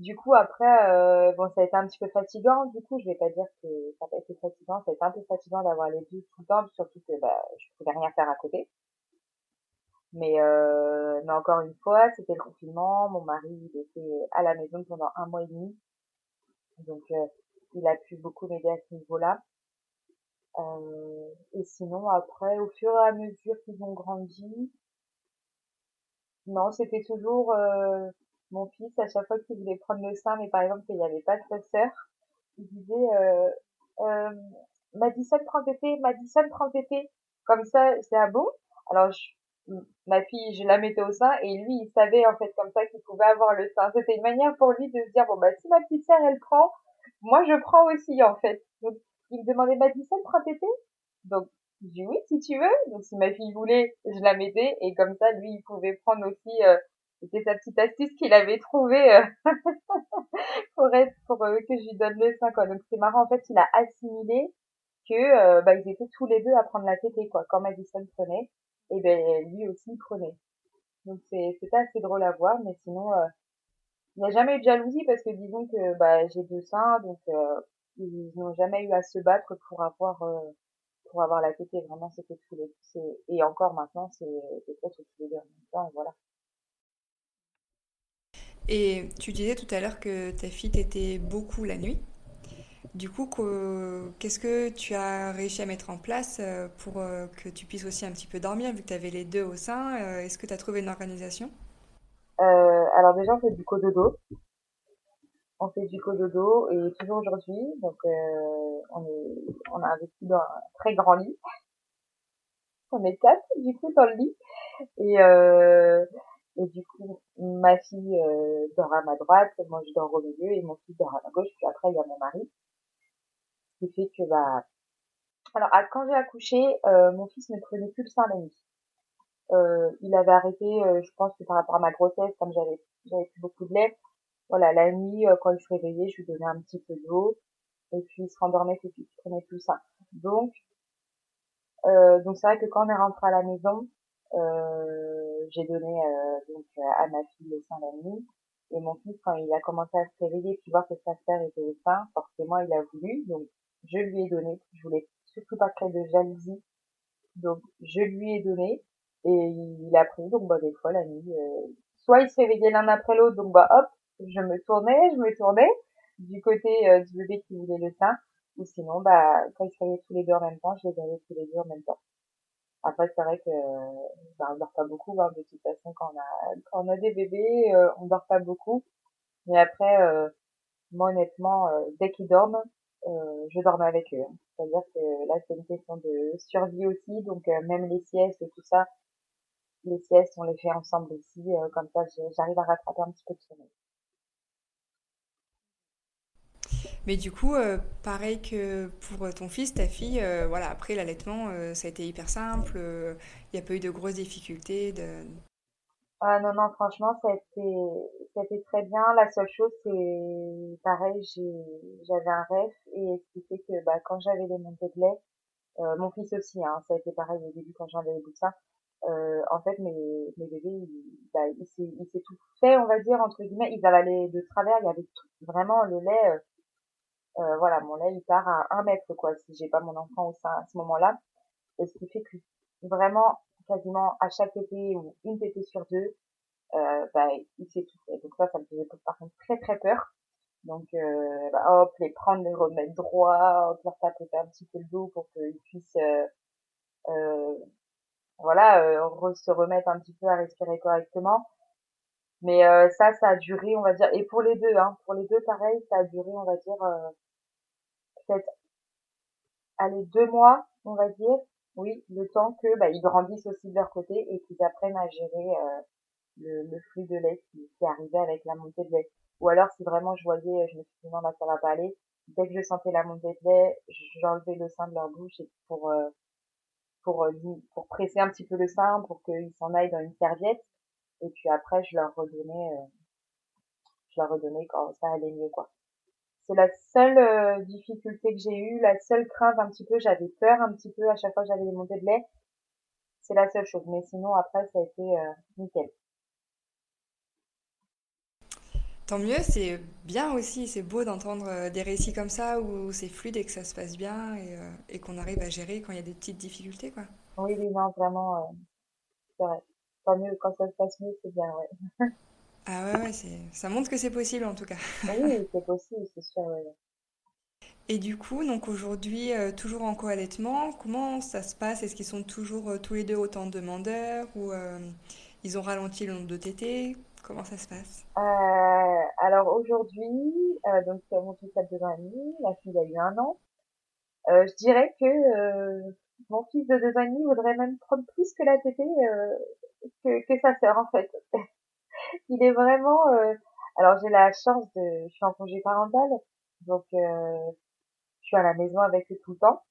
du coup, après, euh, bon, ça a été un petit peu fatigant. Du coup, je vais pas dire que ça a été fatigant. Ça a été un peu fatigant d'avoir les deux tout le temps, surtout que bah, je pouvais rien faire à côté. Mais, euh, mais encore une fois, c'était le confinement. Mon mari, il était à la maison pendant un mois et demi. Donc, euh, il a pu beaucoup m'aider à ce niveau-là. Euh, et sinon, après, au fur et à mesure qu'ils ont grandi, non, c'était toujours euh, mon fils, à chaque fois qu'il voulait prendre le sein, mais par exemple qu'il n'y avait pas de sœur, il disait euh, euh, Madison prend tété, Madison prend tété. Comme ça, c'est à bon? Alors je, ma fille, je la mettais au sein et lui, il savait en fait comme ça qu'il pouvait avoir le sein. C'était une manière pour lui de se dire bon bah si ma petite sœur elle prend, moi je prends aussi en fait. Donc il me demandait Madison prend tété. Donc je dis oui si tu veux. Donc si ma fille voulait, je la mettais et comme ça lui il pouvait prendre aussi euh, c'était sa petite astuce qu'il avait trouvée euh, pour être pour euh, que je lui donne le sein quoi. Donc c'est marrant en fait, il a assimilé que euh, bah, ils étaient tous les deux à prendre la tétée quoi. Quand Madison prenait, et ben lui aussi prenait. Donc c'est c'était assez drôle à voir, mais sinon il n'y a jamais eu de jalousie parce que disons que bah j'ai deux seins, donc ils n'ont jamais eu à se battre pour avoir pour avoir la tétée. Vraiment c'était tous les et encore maintenant c'est c'est tous les deux temps voilà. Et tu disais tout à l'heure que ta fille t'était beaucoup la nuit. Du coup, qu'est-ce que tu as réussi à mettre en place euh, pour euh, que tu puisses aussi un petit peu dormir, vu que tu avais les deux au sein euh, Est-ce que tu as trouvé une organisation? Alors déjà, on fait du cododo. On fait du cododo et toujours aujourd'hui, donc on, est, on a investi dans un très grand lit. On est quatre du coup dans le lit et et du coup, ma fille euh, dort à ma droite, moi je dors au milieu et mon fils dort à ma gauche. Puis après, il y a mon mari. Qui fait que, bah... Alors, quand j'ai accouché, euh, mon fils ne prenait plus le sein la nuit. Euh, il avait arrêté, euh, je pense que par rapport à ma grossesse, comme j'avais j'avais plus beaucoup de lait, voilà, la nuit, euh, quand il se réveillait, je lui donnais un petit peu d'eau, et puis il se rendormait tout prenait plus le sein. Donc, donc c'est vrai que quand on est rentré à la maison, euh, j'ai donné euh, donc à ma fille le sein la nuit. Et mon fils, quand il a commencé à se réveiller puis voir que sa sœur était au sein, forcément il a voulu. Donc je lui ai donné. Je voulais surtout pas créer de jalousie. Donc je lui ai donné et il a pris. Donc bah des fois la nuit, euh, soit il se réveillait l'un après l'autre. Donc bah hop, je me tournais, je me tournais du côté euh, du bébé qui voulait le sein. Ou sinon bah quand ils se réveillaient tous les deux en même temps, je les donnais tous les deux en même temps. Après, c'est vrai que bah, on dort pas beaucoup. Hein, de toute façon, quand on a quand on a des bébés, euh, on dort pas beaucoup. Mais après, euh, moi honnêtement, euh, dès qu'ils dorment, euh, je dormais avec eux. Hein. C'est-à-dire que là, c'est une question de survie aussi. Donc euh, même les siestes et tout ça, les siestes, on les fait ensemble aussi. comme ça, j'arrive à rattraper un petit peu de sommeil. Mais du coup, euh, pareil que pour ton fils, ta fille, euh, voilà, après l'allaitement, euh, ça a été hyper simple, il n'y a pas eu de grosses difficultés. Ah non, non, franchement, ça a été, ça a été très bien. La seule chose, c'est pareil, j'avais un rêve et ce qui fait que bah, quand j'avais les montées de lait, mon fils aussi, hein, ça a été pareil au début quand j'avais les ça. Euh, en fait, mes, mes bébés, ils, bah, ils s'est tout fait, on va dire, entre guillemets. Ils avalaient de travers, il y avait tout, vraiment le lait euh, voilà, mon lait il part à un mètre quoi, si j'ai pas mon enfant au sein à ce moment-là. Et ce qui fait que vraiment quasiment à chaque tétée ou une tétée sur deux, euh, bah, il s'étouffait. Donc ça, ça me faisait par contre très très peur. Donc euh, bah, hop, les prendre, les remettre droit, hop, leur tapoter un petit peu le dos pour qu'ils puissent euh, euh, voilà, euh, se remettre un petit peu à respirer correctement. Mais euh, ça, ça a duré, on va dire, et pour les deux, hein, pour les deux, pareil, ça a duré, on va dire, peut-être, allez, deux mois, on va dire, oui, le temps que bah, ils grandissent aussi de leur côté et qu'ils apprennent à gérer le, le, flux de lait qui, qui arrivait avec la montée de lait. Ou alors, si vraiment je voyais, je me suis dit non, bah, ça va pas aller, dès que je sentais la montée de lait, j'enlevais le sein de leur bouche pour pour pour presser un petit peu le sein pour qu'ils s'en aillent dans une serviette et puis après je leur redonnais euh, je leur redonnais quand ça allait mieux quoi c'est la seule euh, difficulté que j'ai eue la seule crainte un petit peu j'avais peur un petit peu à chaque fois que j'avais des montées de lait c'est la seule chose mais sinon après ça a été euh, nickel Tant mieux, c'est bien aussi, c'est beau d'entendre des récits comme ça où c'est fluide et que ça se passe bien et, et qu'on arrive à gérer quand il y a des petites difficultés, quoi. Oui, oui, non, vraiment, c'est vrai tant mieux quand ça se passe mieux, c'est bien, ouais. ah ouais, ouais, ça montre que c'est possible en tout cas. oui, c'est possible, c'est sûr, ouais. Et du coup, donc aujourd'hui, euh, toujours en co-allaitement, comment ça se passe? Est-ce qu'ils sont toujours euh, tous les deux autant demandeurs ou euh, ils ont ralenti le nombre de tétés Comment ça se passe? Alors aujourd'hui, donc mon fils a deux ans et demi, ma fille a eu un an. je dirais que mon fils de deux ans et demi voudrait même prendre plus que la tétée que, que sa sœur en fait. il est vraiment. Euh... Alors j'ai la chance de, je suis en congé parental, donc euh... je suis à la maison avec eux tout le temps.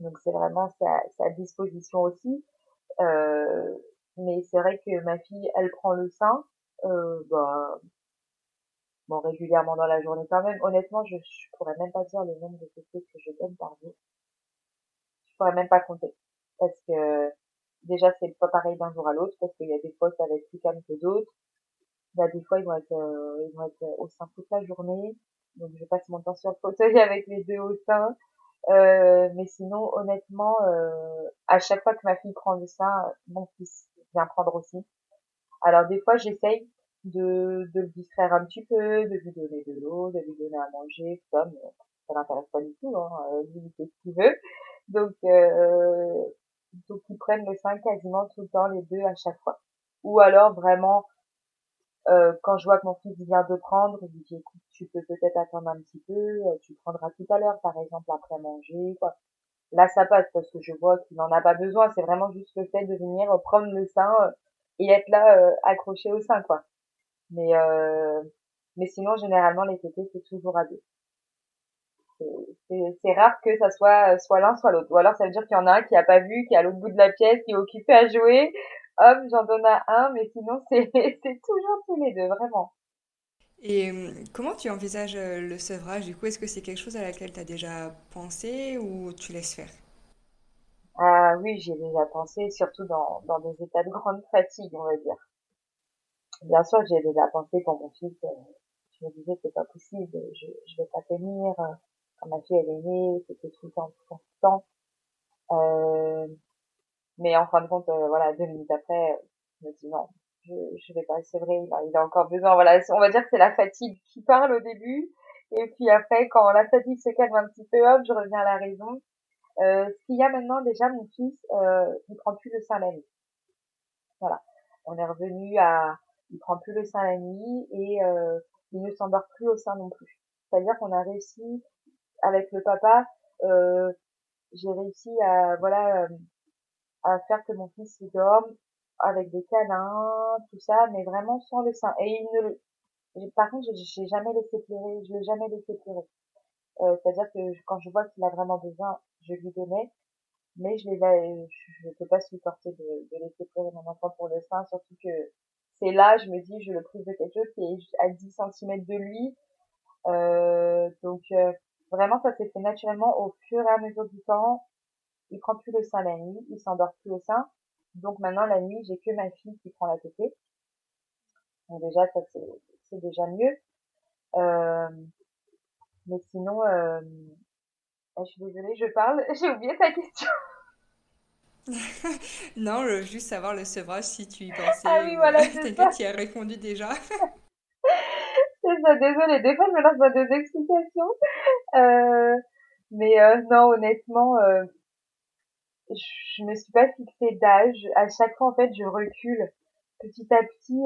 Donc c'est vraiment sa, disposition aussi. Euh... Mais c'est vrai que ma fille, elle prend le sein, euh, bah, bon régulièrement dans la journée quand même. Honnêtement, je, je pourrais même pas dire le nombre de tétés que je donne par jour. Je pourrais même pas compter parce que déjà c'est pas pareil d'un jour à l'autre parce qu'il y a des fois ça va être plus calme que d'autres. A des fois ils vont être euh, ils vont être au sein toute la journée. Donc je passe mon temps sur le fauteuil avec les deux au sein. Euh, mais sinon honnêtement euh, à chaque fois que ma fille prend le sein, mon fils vient prendre aussi. Alors des fois j'essaye de, de le distraire un petit peu, de lui donner de l'eau, de lui donner à manger, comme ça l'intéresse pas du tout, hein, euh, lui il fait ce qu'il veut. Donc euh, donc ils prennent le sein quasiment tout le temps les deux à chaque fois. Ou alors vraiment euh, quand je vois que mon fils vient de prendre, je dis écoute, tu peux peut-être attendre un petit peu, euh, tu prendras tout à l'heure par exemple après manger quoi. Là ça passe parce que je vois qu'il n'en a pas besoin, c'est vraiment juste le fait de venir prendre le sein euh, et être là euh, accroché au sein quoi. Mais mais sinon généralement les tétés c'est toujours à deux c'est rare que ça soit soit l'un soit l'autre. Ou alors ça veut dire qu'il y en a un qui a pas vu, qui est à l'autre bout de la pièce, qui est occupé à jouer. Hop, j'en donne à un, mais sinon c'est toujours tous les deux, vraiment. Et hum, comment tu envisages euh, le sevrage? Du coup, est-ce que c'est quelque chose à laquelle tu as déjà pensé ou tu laisses faire? Ah oui, j'ai déjà pensé, surtout dans, dans des états de grande fatigue, on va dire. Bien sûr, j'ai déjà pensé pour mon fils. Euh, je me disais c'est pas possible, je, je vais pas tenir. Euh, ma fille elle est née, c'était tout le temps, tout le temps. Euh, mais en fin de compte, euh, voilà, deux minutes après, je me dis non, je, je vais pas, c'est vrai, il a, il a encore besoin, voilà, on va dire que c'est la fatigue qui parle au début, et puis après, quand la fatigue se calme un petit peu, hop, je reviens à la raison. Euh, ce qu'il y a maintenant, déjà, mon fils, euh, il prend plus le sein la nuit. Voilà. On est revenu à, il prend plus le sein la nuit et euh, il ne s'endort plus au sein non plus. C'est-à-dire qu'on a réussi avec le papa, euh, j'ai réussi à voilà euh, à faire que mon fils il dorme avec des câlins, tout ça, mais vraiment sans le sein. Et il ne, par contre, j'ai jamais laissé pleurer, je l'ai jamais laissé pleurer. Euh, C'est-à-dire que quand je vois qu'il a vraiment besoin, je lui donnais, mais je ne je peux pas supporter de, de laisser pleurer mon enfant pour le sein, surtout que c'est là, je me dis, je le prive de quelque chose qui est à 10 cm de lui. Euh, donc, euh, Vraiment, ça s'est fait naturellement au fur et à mesure du temps. Il prend plus le sein la nuit, il s'endort plus au sein. Donc maintenant, la nuit, j'ai que ma fille qui prend la tétée. Donc déjà, ça c'est déjà mieux. Euh, Mais sinon, euh, je suis désolée, je parle, j'ai oublié ta question. non, je veux juste savoir le sevrage si tu y pensais. Ah oui, voilà, c'est ça. tu y as répondu déjà. c'est ça, désolée, des fois je me lance dans des explications. Euh, mais euh, non, honnêtement, euh, je me suis pas fixé d'âge. À chaque fois, en fait, je recule. Petit à petit,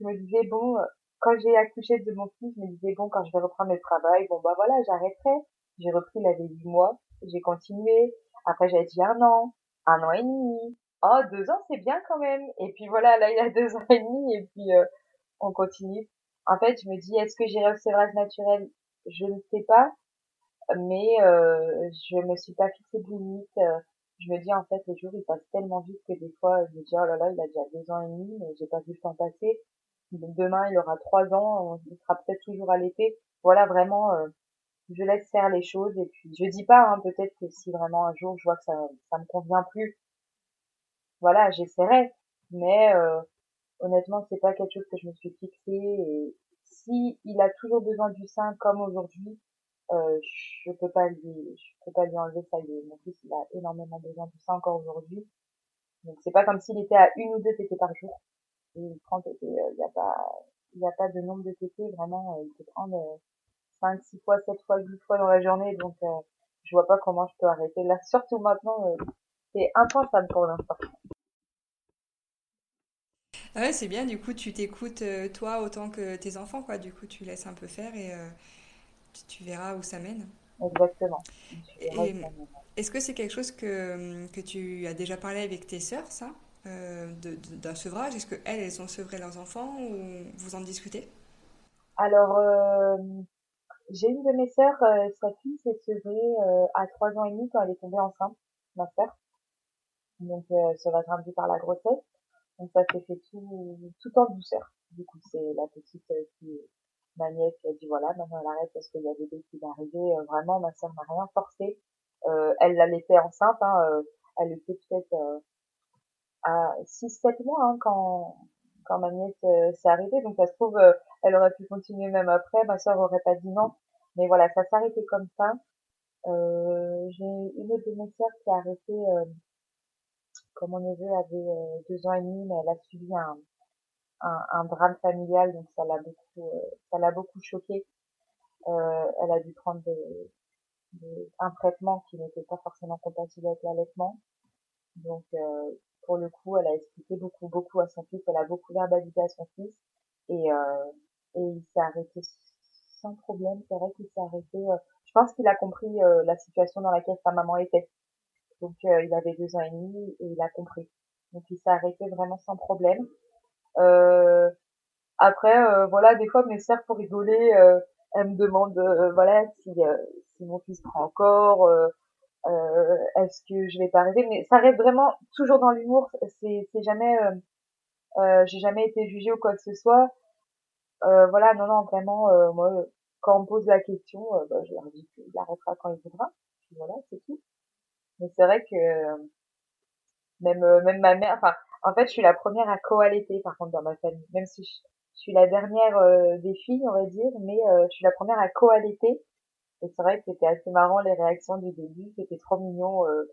je me disais, bon, quand j'ai accouché de mon fils, je me disais, bon, quand je vais reprendre le travail, bon, bah voilà, j'arrêterai. J'ai repris, il avait 8 mois. J'ai continué. Après, j'ai dit un an, un an et demi. Oh, deux ans, c'est bien quand même. Et puis voilà, là, il a deux ans et demi. Et puis, euh, on continue. En fait, je me dis, est-ce que j'irai au sévrage naturel? Je ne sais pas. Mais euh, je me suis pas fixé de limite. Je me dis, en fait, les jours, ils passent tellement vite que des fois, je me dis, oh là là, il a déjà deux ans et demi, mais j'ai pas vu le temps passer. Demain, il aura trois ans, il sera peut-être toujours à l'été. Voilà, vraiment, euh, je laisse faire les choses et puis je dis pas, hein, peut-être que si vraiment un jour je vois que ça, ça me convient plus, voilà, j'essaierai. Mais euh, honnêtement, c'est pas quelque chose que je me suis fixé. Et si il a toujours besoin du sein comme aujourd'hui, euh, je peux pas lui, je peux pas lui enlever ça. mon fils, il a énormément besoin de ça encore aujourd'hui. Donc c'est pas comme s'il était à une ou deux tétées par jour. Il prend tétées, il y a pas, il y a pas de nombre de tétées vraiment. il peut prendre 5, 6 fois, 7 fois, 8 fois dans la journée. Donc, euh, je vois pas comment je peux arrêter. Là, surtout maintenant, euh, c'est impensable pour l'instant. Ah ouais, c'est bien. Du coup, tu t'écoutes euh, toi autant que tes enfants, quoi. Du coup, tu laisses un peu faire et tu, verras où ça mène. Exactement. Est-ce que c'est quelque chose que, que tu as déjà parlé avec tes sœurs, ça d'un sevrage? Est-ce qu'elles, elles ont sevré leurs enfants ou vous en discutez? Alors, j'ai une de mes sœurs, euh, sa fille s'est sevrée euh, à trois ans et demi quand elle est tombée enceinte, ma sœur. Donc euh, ça va grandir par la grossesse. Donc ça s'est fait tout, tout en douceur. Du coup, c'est la petite qui, ma nièce, a dit voilà, maintenant elle arrête parce qu'il y a bébé qui va arriver. vraiment, ma sœur n'a rien forcé. elle l'allaitait enceinte, hein, elle était peut-être à 6-7 mois hein, quand, quand ma nièce euh, s'est arrêtée. Donc ça se trouve, euh, elle aurait pu continuer même après. Ma soeur aurait pas dit non. Mais voilà, ça s'arrêtait comme ça. Euh, j'ai une autre de mes sœurs qui a arrêté quand mon neveu avait deux ans et demi, mais elle a subi un, un, un drame familial, donc ça l'a beaucoup, ça l'a beaucoup choquée. elle a dû prendre un traitement qui n'était pas forcément compatible avec l'allaitement. Donc pour le coup, elle a expliqué beaucoup, beaucoup à son fils, elle a beaucoup verbalisé à son fils, et, euh, et il s'est arrêté sans problème. C'est vrai qu'il s'est arrêté. Euh, je pense qu'il a compris euh, la situation dans laquelle sa maman était. Donc euh, il avait deux ans et demi et il a compris. Donc il s'est arrêté vraiment sans problème. Après, voilà, des fois mes sœurs pour rigoler, elles me demandent, voilà, si, si mon fils prend encore euh, est-ce que je vais pas arrêter mais ça reste vraiment toujours dans l'humour c'est jamais euh, euh, j'ai jamais été jugée ou quoi que ce soit. Euh, voilà non non vraiment euh, moi quand on me pose la question bah, je leur dis qu'il arrêtera quand il voudra. Voilà c'est tout. Mais c'est vrai que même même ma mère enfin en fait je suis la première à co-allaiter par contre dans ma famille même si je, suis la dernière des filles on va dire mais je suis la première à co-allaiter et c'est vrai que c'était assez marrant les réactions du début, c'était trop mignon. Euh,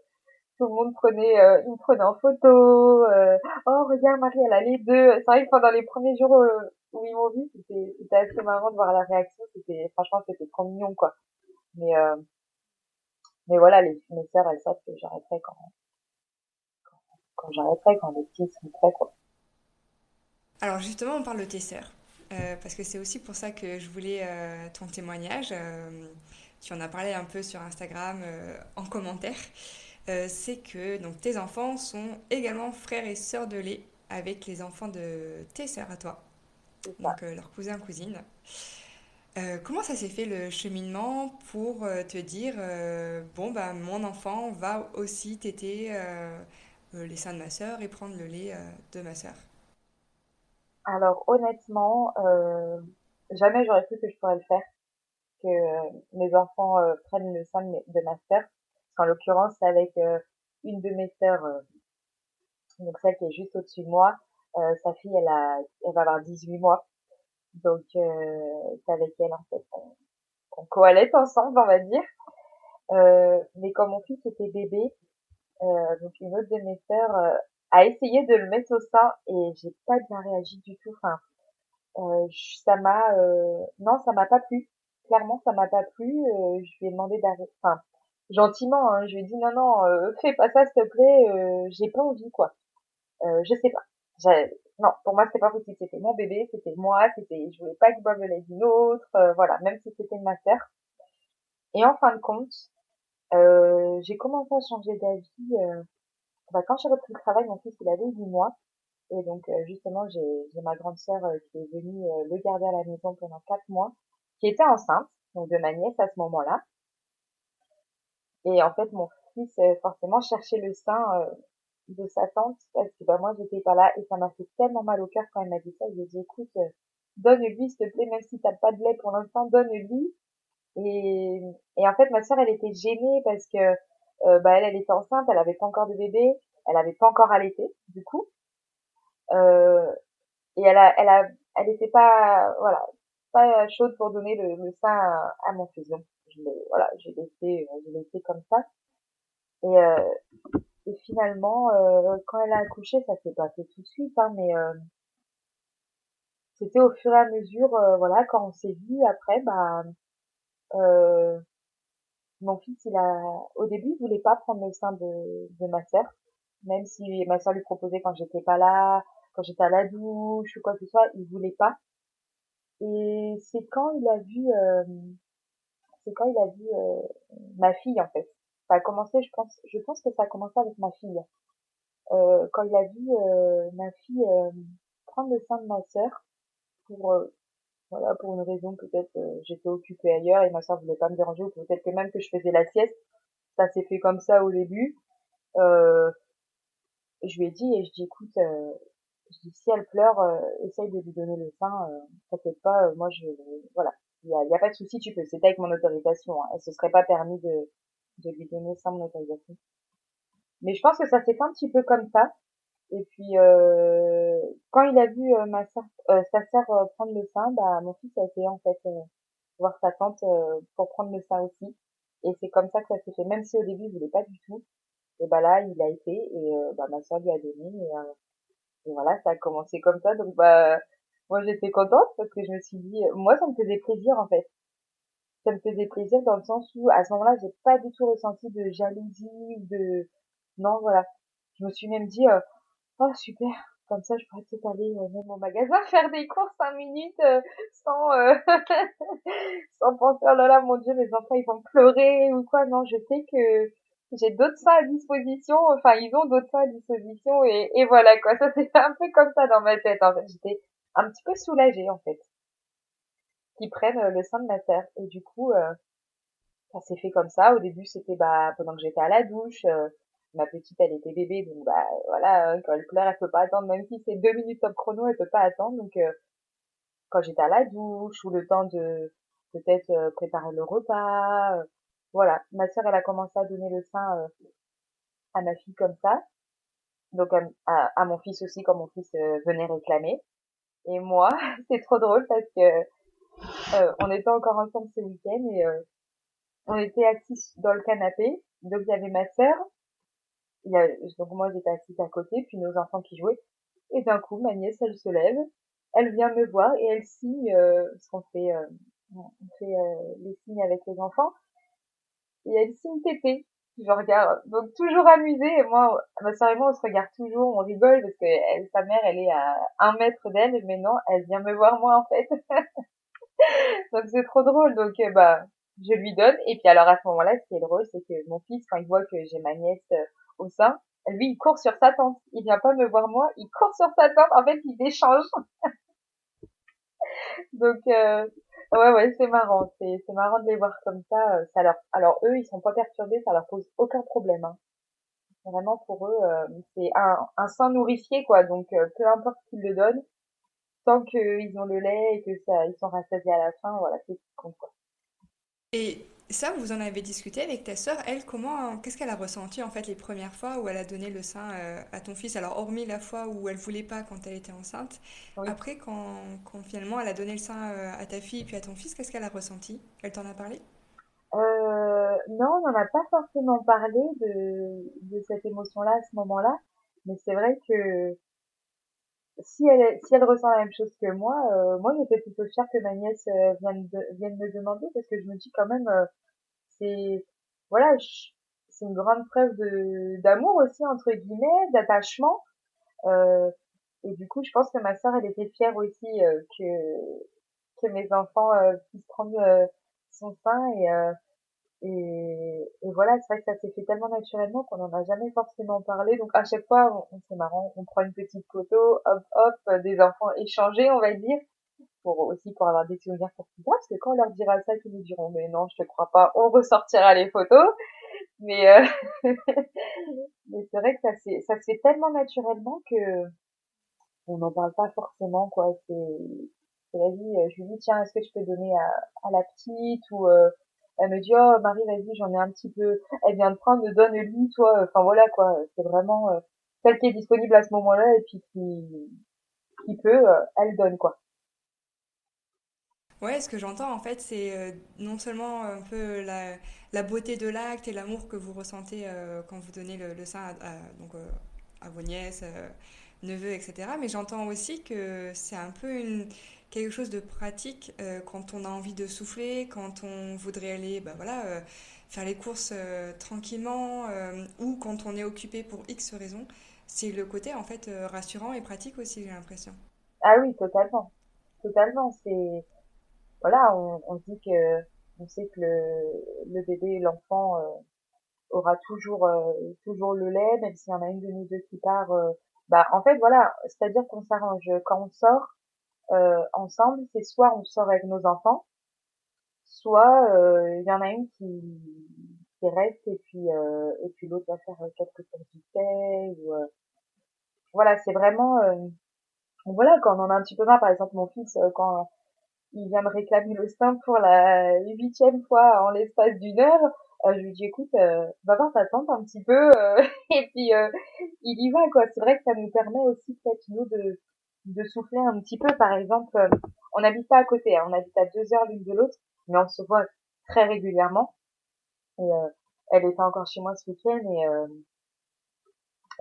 tout le monde prenait, euh, il me prenait en photo. Euh, oh regarde Marie, elle a les deux. C'est vrai que pendant les premiers jours euh, où ils m'ont vu, c'était, c'était assez marrant de voir la réaction. C'était, franchement, c'était trop mignon quoi. Mais mais voilà, les mes sœurs, elles savent que j'arrêterai quand, quand, j'arrêterai, quand les petits seront prêts quoi. Alors justement, on parle de tes sœurs. Euh, parce que c'est aussi pour ça que je voulais euh, ton témoignage. Euh, tu en as parlé un peu sur Instagram en commentaire. c'est que donc, tes enfants sont également frères et sœurs de lait avec les enfants de tes sœurs à toi, donc leurs cousins cousines. comment ça s'est fait le cheminement pour te dire bon bah mon enfant va aussi téter les seins de ma sœur et prendre le lait de ma sœur alors honnêtement, euh, jamais j'aurais cru que je pourrais le faire, que euh, mes enfants euh, prennent le sein de, ma sœur. En l'occurrence, c'est avec une de mes sœurs, donc celle qui est juste au-dessus de moi. sa fille, elle a, elle va avoir 18 mois, donc c'est avec elle en fait qu'on coalette ensemble, on va dire. Euh, mais quand mon fils était bébé, euh, donc une autre de mes sœurs euh, a essayé de le mettre au sein et j'ai pas bien réagi du tout. Enfin, euh, ça m'a, euh, non, ça m'a pas plu. Clairement, ça m'a pas plu. je lui ai demandé d'arrêter. Enfin, gentiment, hein, je lui ai dit non, non, fais pas ça, s'il te plaît. j'ai pas envie, quoi. je sais pas. Non, pour moi, c'était pas possible. C'était mon bébé, c'était moi, c'était, je voulais pas qu'il boive le lait d'une autre. voilà, même si c'était ma sœur. Et en fin de compte, euh, j'ai commencé à changer d'avis. Euh, bah, quand j'ai repris le travail, mon fils il avait 8 mois. Et donc euh, justement, j'ai ma grande sœur euh, qui est venue le garder à la maison pendant 4 mois, qui était enceinte, donc de ma nièce à ce moment-là. Et en fait, mon fils forcément cherchait le sein de sa tante parce que bah, moi j'étais pas là et ça m'a fait tellement mal au cœur quand elle m'a dit ça. Je lui ai dit écoute, donne-lui s'il te plaît, même si t'as pas de lait pour l'instant, donne-lui et, et en fait, ma sœur, elle était gênée parce que euh, bah, elle, elle était enceinte, elle avait pas encore de bébé, elle avait pas encore allaité, du coup. Euh, et elle a, elle a, elle était pas, voilà, pas chaude pour donner le, le sein à, mon fils. Donc, je l'ai, voilà, j'ai laissé, laissé comme ça. Et, euh, et finalement, euh, quand elle a accouché, ça s'est pas fait tout de suite, hein, mais euh, c'était au fur et à mesure, voilà, quand on s'est vu après, bah, euh, mon fils, il a, au début, il voulait pas prendre le sein de, de ma sœur, même si ma sœur lui proposait quand j'étais pas là, quand j'étais à la douche ou quoi que ce soit, il voulait pas. Et c'est quand il a vu, euh, c'est quand il a vu euh, ma fille en fait. Ça a commencé, je pense, je pense que ça a commencé avec ma fille. Euh, quand il a vu euh, ma fille prendre le sein de ma sœur pour voilà, pour une raison peut-être euh, j'étais occupée ailleurs et ma soeur voulait pas me déranger ou peut-être que même que je faisais la sieste. Ça s'est fait comme ça au début. Euh, je lui ai dit et je dis écoute, euh, je si elle pleure, euh, essaye de lui donner le sein. Euh, T'inquiète pas, moi je voilà, il y a, y a, pas de souci, tu peux. C'était avec mon autorisation. Hein. Elle se serait pas permis de de lui donner sans mon autorisation. Mais je pense que ça s'est fait un petit peu comme ça. Et puis euh, quand il a vu euh, ma soeur, euh, sa sœur prendre le sein, bah mon fils a été en fait voir sa tante pour prendre le sein aussi. Et c'est comme ça que ça s'est fait. Même si au début il voulait pas du tout, et bah là il a été et bah ma soeur lui a donné et, et, voilà ça a commencé comme ça. Donc bah moi j'étais contente parce que je me suis dit moi ça me faisait plaisir en fait. Ça me faisait plaisir dans le sens où à ce moment-là j'ai pas du tout ressenti de jalousie de non voilà. Je me suis même dit Oh super, comme ça je pourrais peut-être aller euh, même au magasin faire des courses cinq minutes euh, sans euh, sans penser oh là là mon dieu mes enfants ils vont pleurer ou quoi. Non, je sais que j'ai d'autres seins à disposition, enfin ils ont d'autres seins à disposition et, voilà quoi. Ça c'est un peu comme ça dans ma tête en fait. J'étais un petit peu soulagée en fait qu'ils prennent le sein de ma sœur et du coup ça s'est fait comme ça. Au début c'était bah pendant que j'étais à la douche ma petite elle était bébé donc bah voilà euh, quand elle pleure elle peut pas attendre même si c'est deux minutes top chrono elle peut pas attendre donc euh, quand j'étais à la douche ou le temps de peut-être euh, préparer le repas voilà. Ma sœur elle a commencé à donner le sein à ma fille comme ça. Donc à, à, mon fils aussi quand mon fils venait réclamer. Et moi c'est trop drôle parce que on était encore ensemble ce week-end et on était assis dans le canapé. Donc il y avait ma sœur il y a, donc moi j'étais assise à côté, puis nos enfants qui jouaient. Et d'un coup, ma nièce, elle se lève, elle vient me voir et elle signe, euh, parce qu'on fait, euh, on fait euh, les signes avec les enfants, et elle signe tété. Je regarde, donc toujours amusée, et moi, ma soeur et moi, on se regarde toujours, on rigole, parce que elle, sa mère, elle est à un mètre d'elle, mais non, elle vient me voir moi, en fait. donc c'est trop drôle, donc bah, je lui donne, et puis alors à ce moment-là, ce qui est drôle, c'est que mon fils, quand il voit que j'ai ma nièce au sein, lui, il court sur sa tante. Il vient pas me voir moi, il court sur sa tante. En fait, il échange. Donc, euh, ouais, ouais, c'est marrant. C'est, c'est marrant de les voir comme ça. Euh, ça leur, alors eux, ils sont pas perturbés, ça leur pose aucun problème. Hein. Vraiment pour eux, euh, c'est un, un sein nourricier quoi. Donc, euh, peu importe qu'ils le donnent, tant qu'ils ont le lait et que ça, ils sont rassasiés à la fin, voilà, c'est ce qui compte quoi. Ça, vous en avez discuté avec ta sœur. Elle, comment, qu'est-ce qu'elle a ressenti en fait les premières fois où elle a donné le sein euh, à ton fils? Alors, hormis la fois où elle voulait pas quand elle était enceinte, après, quand, quand, finalement elle a donné le sein euh, à ta fille puis à ton fils, qu'est-ce qu'elle a ressenti? Elle t'en a parlé? Euh, Non, on n'en a pas forcément parlé de, de cette émotion-là à ce moment-là, mais c'est vrai que si elle, si elle ressent la même chose que moi, euh, moi j'étais plutôt fière que ma nièce euh, vienne, vienne me demander parce que je me dis quand même, euh, c'est voilà, c'est une grande preuve de d'amour aussi entre guillemets, d'attachement. Euh, et du coup, je pense que ma sœur, elle était fière aussi que que mes enfants puissent prendre son sein et et, et voilà, c'est vrai que ça s'est fait tellement naturellement qu'on n'en a jamais forcément parlé. Donc à chaque fois, c'est marrant, on prend une petite photo, hop hop, des enfants échangés, on va dire, pour aussi pour avoir des souvenirs pour plus tard. Parce que quand on leur dira ça, ils nous diront mais non, je te crois pas, on ressortira les photos. Mais euh, mais c'est vrai que ça s'est ça se fait tellement naturellement que on n'en parle pas forcément quoi. C'est c'est la vie. Je lui dis tiens, est-ce que tu peux donner à, à la petite ou euh, elle me dit oh Marie vas-y j'en ai un petit peu. Elle vient de prendre donne-lui toi. Enfin voilà quoi. C'est vraiment euh, celle qui est disponible à ce moment-là et puis qui peut euh, elle donne quoi. Ouais, ce que j'entends en fait, c'est euh, non seulement un peu la, beauté de l'acte et l'amour que vous ressentez quand vous donnez le, sein à vos nièces, neveux, etc. Mais j'entends aussi que c'est un peu une, quelque chose de pratique euh, quand on a envie de souffler, quand on voudrait aller bah voilà, euh, faire les courses euh, tranquillement ou quand on est occupé pour X raisons. C'est le côté en fait rassurant et pratique aussi, j'ai l'impression. Ah oui, totalement. Totalement. C'est voilà, on, on dit que on sait que le, le bébé, l'enfant aura toujours toujours le lait, même s'il y en a une de nous deux qui part. bah en fait voilà, c'est-à-dire qu'on s'arrange quand on sort euh, ensemble, c'est soit on sort avec nos enfants, soit euh, il y en a une qui, qui reste et puis euh, et puis l'autre va faire quelques tours du thé ou voilà c'est vraiment voilà quand on en a un petit peu marre par exemple mon fils quand il vient me réclamer le sein pour la huitième fois en l'espace d'une heure je lui dis écoute va voir ta tante un petit peu et puis il y va quoi. C'est vrai que ça nous permet aussi peut-être nous de de souffler un petit peu. Par exemple, euh, on n'habite pas à côté, hein. on habite à deux heures l'une de l'autre, mais on se voit très régulièrement. Et euh, elle était encore chez moi ce week-end et, euh,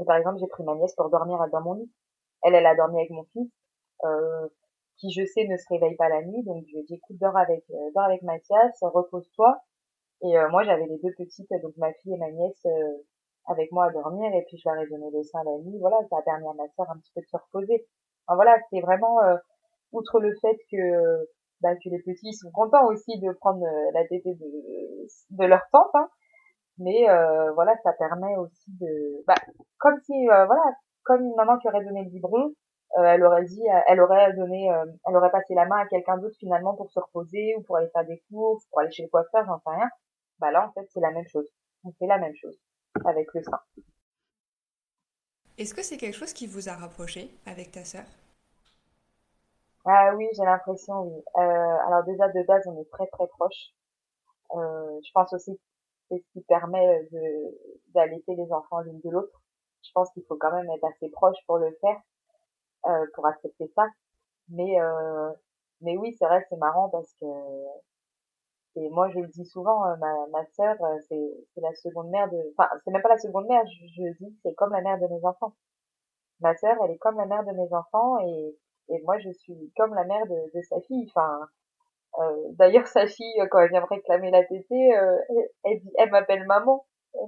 par exemple, j'ai pris ma nièce pour dormir dans mon lit. Elle, elle a dormi avec mon fils, qui je sais ne se réveille pas la nuit, donc je lui ai dit écoute, dors avec, dors avec Mathias, repose-toi. Et moi, j'avais les deux petites, donc ma fille et ma nièce, avec moi à dormir, et puis je leur ai donné le sein la nuit. Voilà, ça a permis à ma soeur un petit peu de se reposer voilà, c'est vraiment euh, outre le fait que bah, que les petits sont contents aussi de prendre euh, la tétée de, de leur tante, hein, mais euh, voilà, ça permet aussi de, bah, comme si voilà, comme une maman qui aurait donné le biberon, elle aurait dit, elle aurait donné, elle aurait passé la main à quelqu'un d'autre finalement pour se reposer ou pour aller faire des courses, pour aller chez le coiffeur, j'en sais rien. Bah là, en fait, c'est la même chose. On fait la même chose avec le sein. Est-ce que c'est quelque chose qui vous a rapproché avec ta sœur? Ah oui, j'ai l'impression, oui. Euh, alors déjà, de base, on est très très proches. Euh, je pense aussi que c'est ce qui permet de d'allaiter les enfants l'une de l'autre. Je pense qu'il faut quand même être assez proche pour le faire, euh, pour accepter ça. Mais euh, mais oui, c'est vrai, c'est marrant parce que et moi je le dis souvent, euh, ma, ma sœur, euh, c'est, c'est la seconde mère de, enfin, c'est même pas la seconde mère, je, je dis c'est comme la mère de mes enfants. Ma sœur, elle est comme la mère de mes enfants et, et moi je suis comme la mère de, de sa fille. Enfin, euh, d'ailleurs sa fille, quand elle vient me réclamer la tétée, elle, elle, dit, elle m'appelle maman,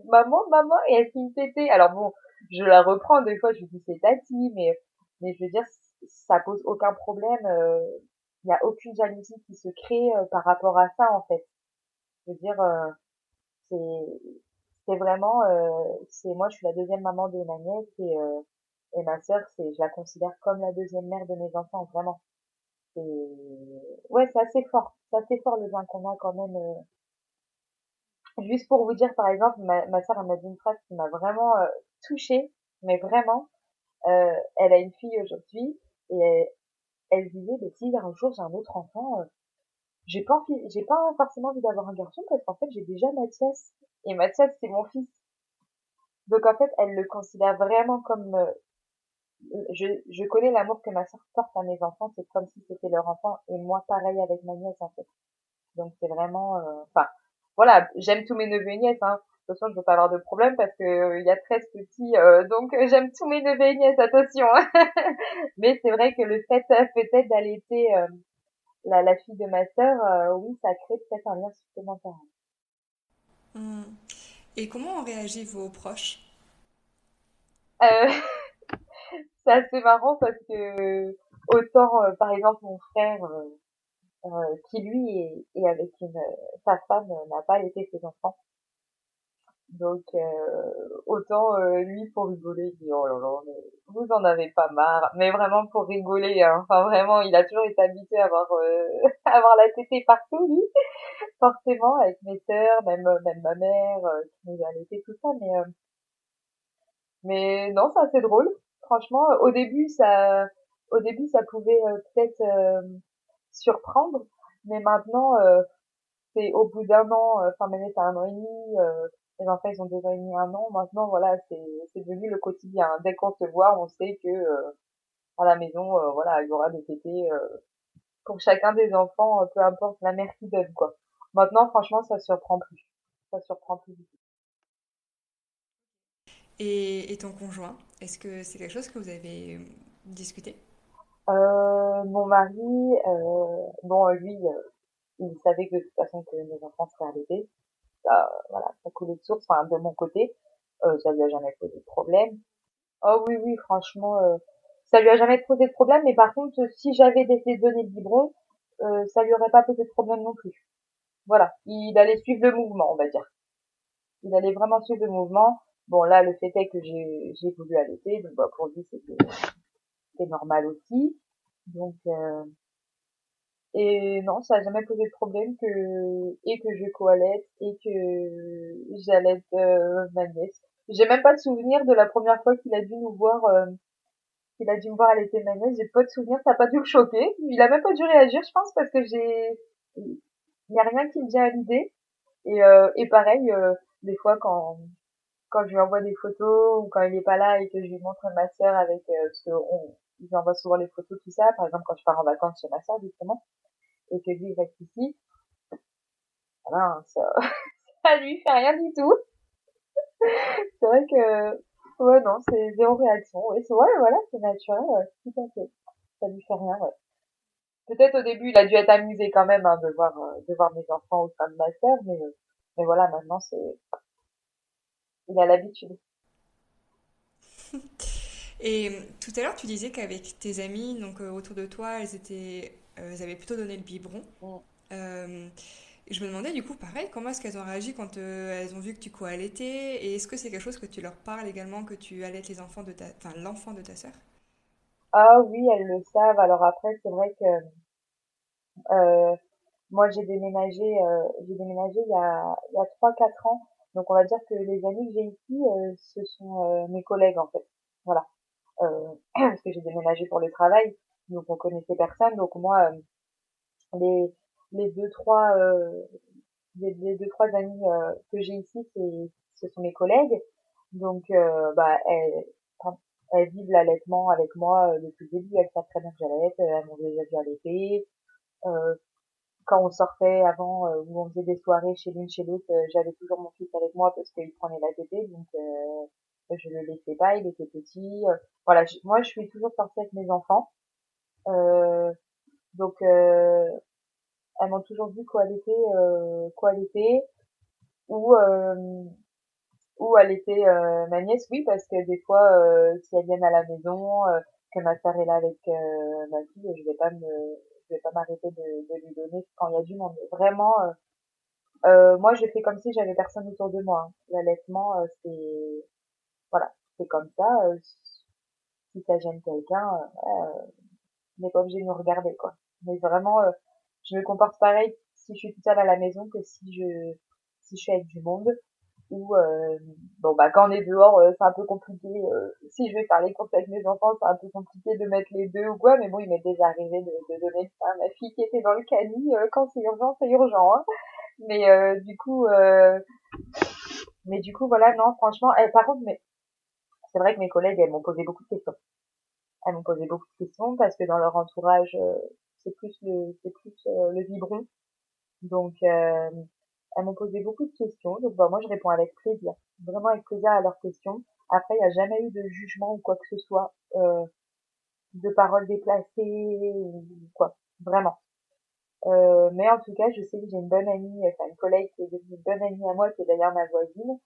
maman, maman, et elle fait une tétée. Alors bon, je la reprends des fois, je lui dis c'est tati, mais mais je veux dire, ça pose aucun problème il n'y a aucune jalousie qui se crée euh, par rapport à ça en fait. Je veux dire, euh, c'est c'est vraiment, euh, c'est moi je suis la deuxième maman de ma nièce et et ma sœur c'est, je la considère comme la deuxième mère de mes enfants vraiment. C'est ouais c'est assez fort, c'est assez fort le lien qu'on a quand même. Juste pour vous dire par exemple, ma, ma sœur elle m'a dit une phrase qui m'a vraiment touchée, mais vraiment. elle a une fille aujourd'hui et elle disait, mais si un jour j'ai un autre enfant, euh, j'ai pas j'ai pas forcément envie d'avoir un garçon parce qu'en fait j'ai déjà Mathias et Mathias c'est mon fils. Donc en fait elle le considère vraiment comme euh, je, je connais l'amour que ma soeur porte à mes enfants, c'est comme si c'était leur enfant et moi pareil avec ma nièce en fait. Donc c'est vraiment, euh, enfin voilà, j'aime tous mes neveux et nièces. Hein. Façon, je veux pas avoir de problème parce que euh, il y a 13 petits, donc j'aime tous mes neveux et nièces, attention. Mais c'est vrai que le fait peut-être d'allaiter la, la fille de ma sœur, euh, oui, ça crée peut-être un lien supplémentaire. Hmm. Et comment ont réagi vos proches? Euh, C'est assez marrant parce que autant, euh, par exemple, mon frère, euh, qui lui est, est avec une, sa femme, n'a pas été ses enfants. Donc euh, autant euh, lui pour rigoler, il dit oh là là, mais vous en avez pas marre, mais vraiment pour rigoler, hein. enfin vraiment, il a toujours été habitué à avoir euh, avoir la tétée partout lui, forcément avec mes sœurs, même même ma mère qui nous a laissé tout ça, mais mais non, c'est assez drôle. Franchement, au début ça au début ça pouvait peut-être surprendre, mais maintenant c'est au bout d'un an, enfin même c'est un an et demi les enfants ils ont déjà mis un an. Maintenant voilà c'est c'est devenu le quotidien. Dès qu'on se voit on sait que euh, à la maison euh, voilà il y aura des tétés euh, pour chacun des enfants peu importe la mère qui donne quoi. Maintenant franchement ça surprend plus. Ça surprend plus du tout. Et, et ton conjoint est-ce que c'est quelque chose que vous avez discuté? Euh, mon mari bon lui il savait que de toute façon que mes enfants seraient allaités voilà, ça coulait de source, enfin, de mon côté, euh, ça lui a jamais posé de problème. Oh oui, oui, franchement, euh, ça lui a jamais posé de problème, mais par contre, si j'avais décidé de donner le biberon, euh, ça lui aurait pas posé de problème non plus. Voilà, il allait suivre le mouvement, on va dire. Il allait vraiment suivre le mouvement. Bon, là, le fait est que j'ai, j'ai voulu allaiter, donc bah, pour lui, c'était, c'était normal aussi. Donc, euh, et non, ça a jamais posé de problème que et que je coalette et que j'allaite euh, ma nièce. J'ai même pas de souvenir de la première fois qu'il a dû nous voir euh, qu'il a dû me voir allaiter ma nièce. J'ai pas de souvenir, ça a pas dû le choquer. Il a même pas dû réagir, je pense, parce que j'ai il y a rien qui me vient à l'idée. Et euh, et pareil, euh, des fois quand quand je lui envoie des photos ou quand il est pas là et que je lui montre ma sœur avec euh, parce qu'on il envoie souvent les photos tout ça par exemple quand je pars en vacances chez ma sœur justement et que lui reste ici. Voilà ça ça lui fait rien du tout. C'est vrai que ouais non c'est zéro réaction. C'est ouais voilà c'est naturel tout à fait. Ça lui fait rien ouais. Peut-être au début il a dû être amusé quand même hein, de voir euh, de voir mes enfants au sein de ma sœur mais euh, mais voilà maintenant c'est il a l'habitude. Et tout à l'heure, tu disais qu'avec tes amis, donc euh, autour de toi, elles étaient, elles avaient plutôt donné le biberon. Euh, je me demandais du coup, pareil, comment est-ce qu'elles ont réagi quand euh, elles ont vu que tu co-allaitais Et est-ce que c'est quelque chose que tu leur parles également, que tu allaites les enfants de ta, enfin l'enfant de ta sœur? Ah oui, elles le savent. Alors après, c'est vrai que euh, moi j'ai déménagé, euh, j'ai déménagé il y a il y a trois quatre ans. Donc on va dire que les amis que j'ai ici, euh, ce sont mes collègues en fait. Voilà. Euh, parce que j'ai déménagé pour le travail, donc on connaissait personne. Donc moi, euh, les les deux trois euh, les, les deux trois amis euh, que j'ai ici, c'est ce sont mes collègues. Donc bah elles, elles vivent l'allaitement avec moi depuis le début. Elles savent très bien que j'allaite, elles m'ont déjà vu allaiter. Euh, quand on sortait avant où on faisait des soirées chez l'une chez l'autre, j'avais toujours mon fils avec moi parce qu'il prenait la tétée, donc je le laissais pas, il était petit. Voilà, moi je suis toujours partie avec mes enfants. Euh, donc euh, elles m'ont toujours dit quoi allaiter, euh, quoi allaiter, ou euh, ou allaiter euh, ma nièce, oui, parce que des fois euh, si elles viennent à la maison, euh, que ma sœur est là avec ma fille, je vais pas me, je vais pas m'arrêter de, de lui donner quand il y a du monde. Vraiment, moi je fais comme si j'avais personne autour de moi. Hein. L'allaitement, c'est voilà, c'est comme ça. Si ça gêne quelqu'un, euh, n'est pas obligé de nous regarder, quoi. Mais vraiment, euh, je me comporte pareil si je suis toute seule à la maison que si je si je suis avec du monde. où euh, bon bah quand on est dehors euh, c'est un peu compliqué euh, si je vais faire les courses avec mes enfants c'est un peu compliqué de mettre les deux ou quoi mais bon il m'est déjà arrivé de, de donner sein à ma fille qui était dans le cani quand c'est urgent c'est urgent hein. mais du coup mais du coup voilà non franchement eh, par contre mais c'est vrai que mes collègues elles m'ont posé beaucoup de questions elles m'ont posé beaucoup de questions parce que dans leur entourage c'est plus le c'est plus le vibron donc elles m'ont posé beaucoup de questions, donc bah, moi je réponds avec plaisir, vraiment avec plaisir à leurs questions. Après, il n'y a jamais eu de jugement ou quoi que ce soit, euh, de paroles déplacées ou quoi, vraiment. Euh, mais en tout cas, je sais que j'ai une bonne amie, enfin une collègue qui est devenue une bonne amie à moi, qui est d'ailleurs ma voisine,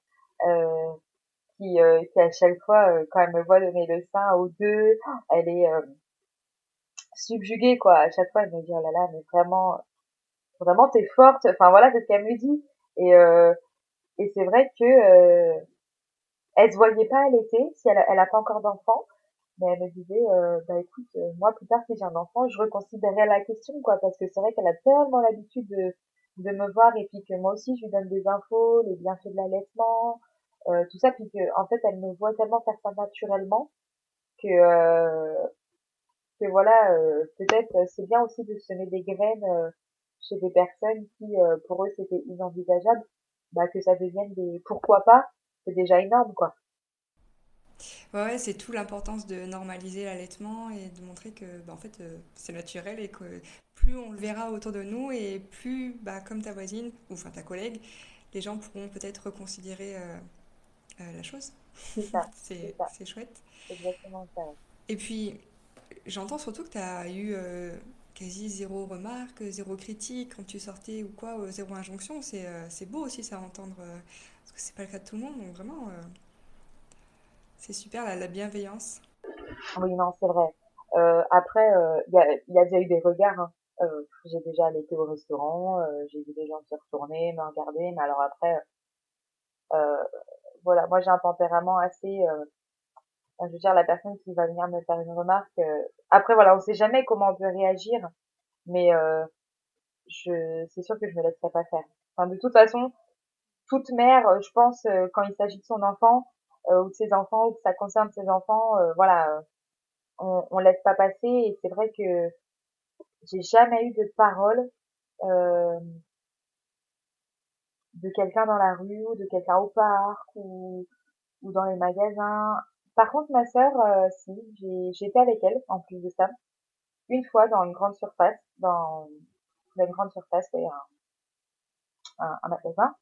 euh, qui, euh, qui à chaque fois, euh, quand elle me voit donner le sein aux deux, elle est subjuguée quoi. À chaque fois, elle me dit oh là là, mais vraiment, vraiment t'es forte. Enfin voilà c'est ce qu'elle me dit. Et euh, et c'est vrai que euh, elle se voyait pas l'été si elle elle a pas encore d'enfant. Mais elle me disait euh, bah écoute euh, moi plus tard si j'ai un enfant je reconsidérerai la question quoi parce que c'est vrai qu'elle a tellement l'habitude de de me voir et puis que moi aussi je lui donne des infos les bienfaits de l'allaitement euh, tout ça puis que en fait elle me voit tellement faire ça naturellement que euh, que voilà peut-être c'est bien aussi de semer des graines chez des personnes qui, euh, pour eux, c'était inenvisageable, bah, que ça devienne des pourquoi pas, c'est déjà énorme, quoi. Ouais, c'est tout l'importance de normaliser l'allaitement et de montrer que bah, en fait, euh, c'est naturel et que plus on le verra autour de nous et plus, bah, comme ta voisine ou enfin ta collègue, les gens pourront peut-être reconsidérer euh, la chose. C'est ça. c'est chouette. Exactement ça. Et puis, j'entends surtout que tu as eu quasi zéro remarque, zéro critique quand tu sortais ou quoi, euh, zéro injonction. C'est, euh, beau aussi ça à entendre, euh, parce que c'est pas le cas de tout le monde, donc vraiment, c'est super la, la, bienveillance. Oui, non, c'est vrai. après, il y, a, y, a, déjà eu des regards. Hein. j'ai déjà été au restaurant, j'ai vu des gens se retourner, me regarder, mais alors après, voilà, moi j'ai un tempérament assez je veux dire, la personne qui va venir me faire une remarque. Euh, après, voilà, on sait jamais comment on peut réagir, mais euh, je, c'est sûr que je me laisserai pas faire. Enfin, de toute façon, toute mère, euh, je pense, quand il s'agit de son enfant ou de ses enfants ou que ça concerne ses enfants, voilà, on, on laisse pas passer. Et c'est vrai que j'ai jamais eu de parole de quelqu'un dans la rue ou de quelqu'un au parc ou, ou dans les magasins par contre, ma sœur, euh, si, été avec elle, en plus de ça, une fois dans une grande surface, dans, une grande surface, oui, un, un, magasin.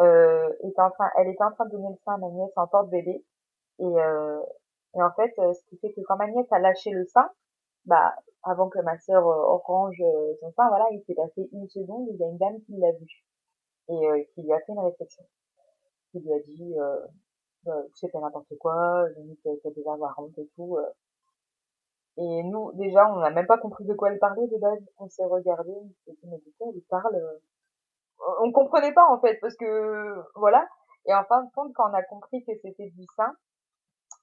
Euh, était en train, elle était en train de donner le sein à ma nièce en porte-bébé. Et, euh, et en fait, euh, ce qui fait que quand ma nièce a lâché le sein, bah, avant que ma sœur euh, range son sein, voilà, il s'est passé une seconde, il y a une dame qui l'a vu et qui lui a fait une réflexion. Qui lui a dit, euh, tu sais, n'importe quoi, limite, qu'elle devait avoir honte et tout. Euh. Et nous, déjà, on n'a même pas compris de quoi elle parlait de base. On s'est regardé, on s'est dit, mais de elle parle euh? On comprenait pas, en fait, parce que, voilà. Et en fin de compte, quand on a compris que c'était du sein,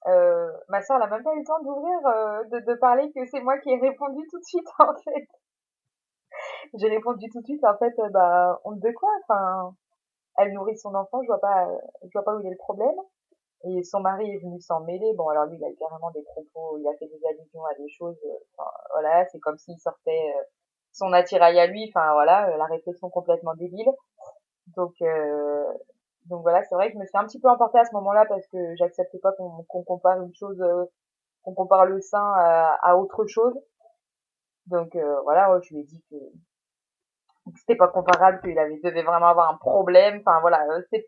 euh, ma soeur, elle a même pas eu le temps d'ouvrir, euh, de, de parler que c'est moi qui ai répondu tout de suite, en fait. J'ai répondu tout de suite, en fait, bah, honte de quoi? Enfin, elle nourrit son enfant, je vois pas, je vois pas où il est le problème. Et son mari est venu s'en mêler. Bon, alors lui, il a eu carrément des propos, il a fait des allusions à des choses. Euh, enfin, voilà, c'est comme s'il sortait euh, son attirail à lui. Enfin, voilà, euh, la réflexion complètement débile. Donc, donc voilà, c'est vrai que je me suis un petit peu emportée à ce moment-là parce que j'acceptais pas qu'on compare une chose, qu'on compare le sein à autre chose. Donc voilà, je lui ai dit que c'était pas comparable, qu'il avait devait vraiment avoir un problème. Enfin voilà, c'est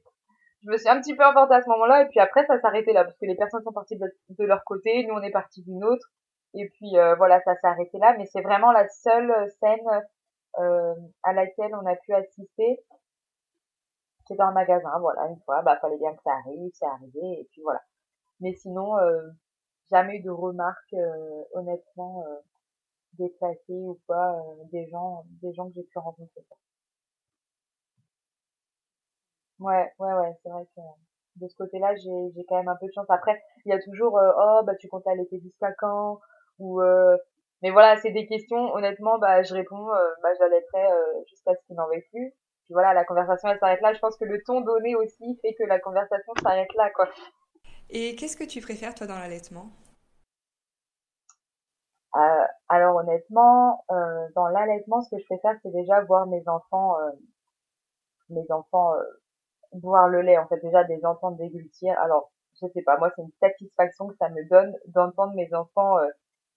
je me suis un petit peu emportée à ce moment-là. Et puis après ça s'arrêtait là parce que les personnes sont parties de, leur côté, nous on est partis d'une autre. Et puis euh, voilà ça s'est arrêté là. Mais c'est vraiment la seule scène euh, à laquelle on a pu assister qui est dans un magasin. Voilà une fois. Bah fallait bien que ça arrive c'est arrivé. Et puis voilà. Mais sinon euh, jamais eu de remarques euh, honnêtement euh, déplacées ou pas des gens des gens que j'ai pu rencontrer Ouais, ouais, ouais, c'est vrai que de ce côté-là, j'ai, j'ai quand même un peu de chance. Après, il y a toujours, euh, oh, bah, tu comptes allaiter jusqu'à quand? Ou, euh, mais voilà, c'est des questions, honnêtement, bah, je réponds, euh, bah, j'allaiterai euh, jusqu'à ce qu'il n'en veuille plus. puis voilà, la conversation elle s'arrête là. Je pense que le ton donné aussi fait que la conversation s'arrête là, quoi. Et qu'est-ce que tu préfères toi dans l'allaitement? euh, Alors honnêtement, euh, dans l'allaitement, ce que je préfère, c'est déjà voir mes enfants, euh, mes enfants euh, boire le lait. En fait, déjà des entendre déglutir. Alors, je sais pas, moi c'est une satisfaction que ça me donne d'entendre mes enfants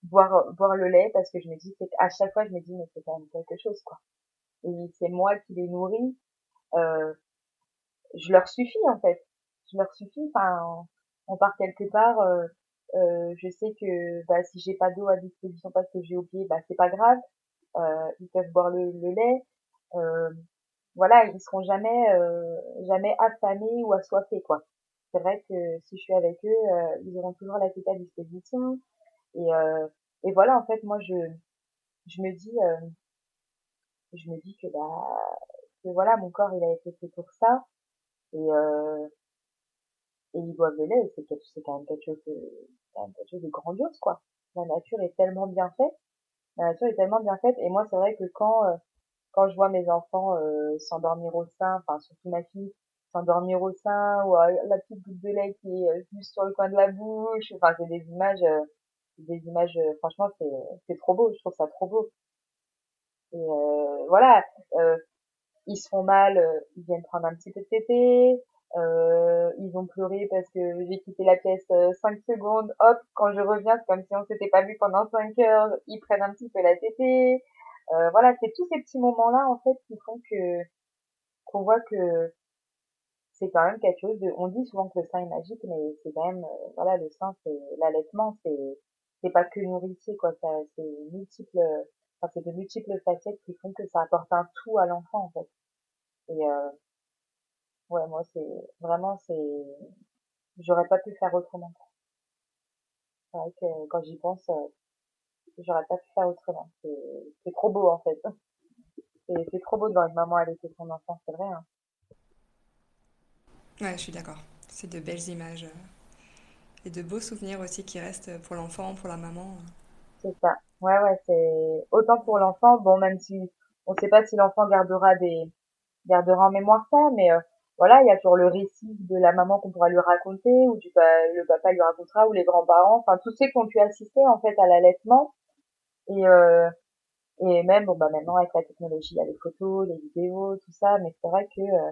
boire boire le lait parce que je me dis c'est à chaque fois je me dis mais c'est quand même quelque chose quoi et c'est moi qui les nourris je leur suffis en fait je leur suffis enfin on part quelque part je sais que bah, si j'ai pas d'eau à disposition parce que j'ai oublié bah c'est pas grave. Euh, ils peuvent boire le, le lait. Euh, voilà ils seront jamais euh, jamais affamés ou assoiffés quoi. C'est vrai que si je suis avec eux euh, ils auront toujours la tête à disposition. Et euh, et voilà en fait moi je je me dis euh, je me dis que bah que voilà mon corps il a été fait pour ça. Et euh, et ils boivent le lait c'est quand même quelque chose de quelque chose de grandiose quoi. La nature est tellement bien faite. La nature est tellement bien faite. Et moi c'est vrai que quand euh, quand je vois mes enfants euh, s'endormir au sein enfin surtout ma fille s'endormir au sein ou euh, la petite goutte de lait qui est juste sur le coin de la bouche enfin c'est des images des images franchement c'est c'est trop beau. Je trouve ça trop beau. Et voilà. Ils se font mal ils viennent prendre un petit peu de euh, ils ont pleuré parce que j'ai quitté la pièce euh, 5 secondes. Hop, quand je reviens, c'est comme si on s'était pas vu pendant 5 heures. Ils prennent un petit peu la tétée. Euh, voilà, c'est tous ces petits moments-là en fait qui font que qu'on voit que c'est quand même quelque chose de. On dit souvent que le sein est magique, mais c'est quand même euh, voilà le sein, c'est l'allaitement, c'est c'est pas que nourricier quoi. C'est multiples, enfin c'est de multiples facettes qui font que ça apporte un tout à l'enfant en fait. Et euh, ouais, moi c'est vraiment c'est j'aurais pas pu faire autrement. C'est vrai que quand j'y pense, euh, j'aurais pas pu faire autrement. C'est c'est trop beau en fait. C'est c'est trop beau de voir une maman allaiter son enfant, c'est vrai. Hein. Ouais, je suis d'accord. C'est de belles images euh, et de beaux souvenirs aussi qui restent pour l'enfant, pour la maman. C'est ça. Ouais, ouais, c'est autant pour l'enfant. Bon, même si on sait pas si l'enfant gardera des gardera en mémoire ça, mais euh, voilà, il y a toujours le récit de la maman qu'on pourra lui raconter, ou du le papa lui racontera, ou les grands-parents, enfin tous ceux qui ont pu assister en fait à l'allaitement. Et euh, et même bon bah maintenant avec la technologie, il y a les photos, les vidéos, tout ça, mais c'est vrai que euh,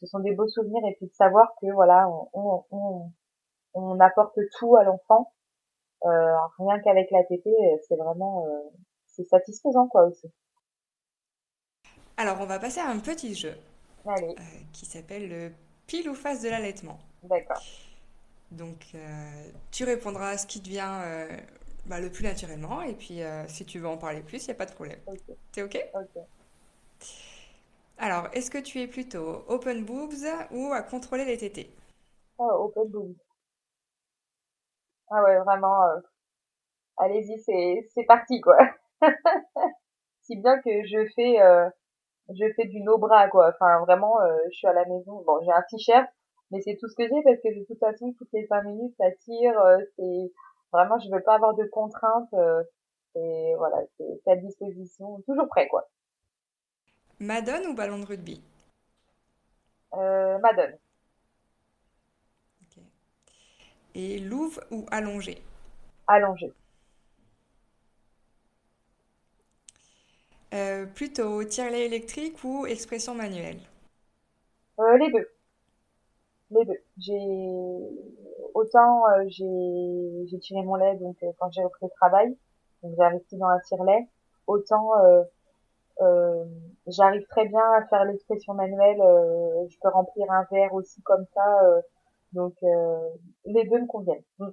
ce, sont des beaux souvenirs et puis de savoir que voilà, on on, on, apporte tout à l'enfant, euh, rien qu'avec la euh, c'est vraiment euh, c'est satisfaisant quoi aussi. Alors, on va passer à un petit jeu Allez, euh, qui s'appelle le pile ou face de l'allaitement. d'accord. Donc, euh, tu répondras à ce qui te vient euh, bah, le plus naturellement, et puis euh, si tu veux en parler plus, il n'y a pas de problème. Ok, T'es OK? ok. Alors, est-ce que tu es plutôt open boobs ou à contrôler les tétés? Oh, open boob. Ah ouais, vraiment. euh, allez-y, c'est c'est parti quoi. Si bien que je fais euh, je fais du no bras quoi. Enfin vraiment, euh, je suis à la maison. Bon, j'ai un t-shirt, mais c'est tout ce que j'ai parce que de toute façon, toutes les cinq minutes, ça tire. euh, c'est vraiment, je veux pas avoir de contraintes. euh, et voilà, c'est à disposition, toujours prêt quoi. Madone ou ballon de rugby? Euh, Madone, Ok. Et louve ou allongé? allongée. Euh, plutôt tire-lait électrique ou expression manuelle? Euh, les deux, les deux. J'ai autant euh, j'ai j'ai tiré mon lait donc euh, quand j'ai repris le travail, donc j'ai investi dans un tire-lait. Autant euh, j'arrive très bien à faire l'expression manuelle. je peux remplir un verre aussi comme ça. donc les deux me conviennent. Mm.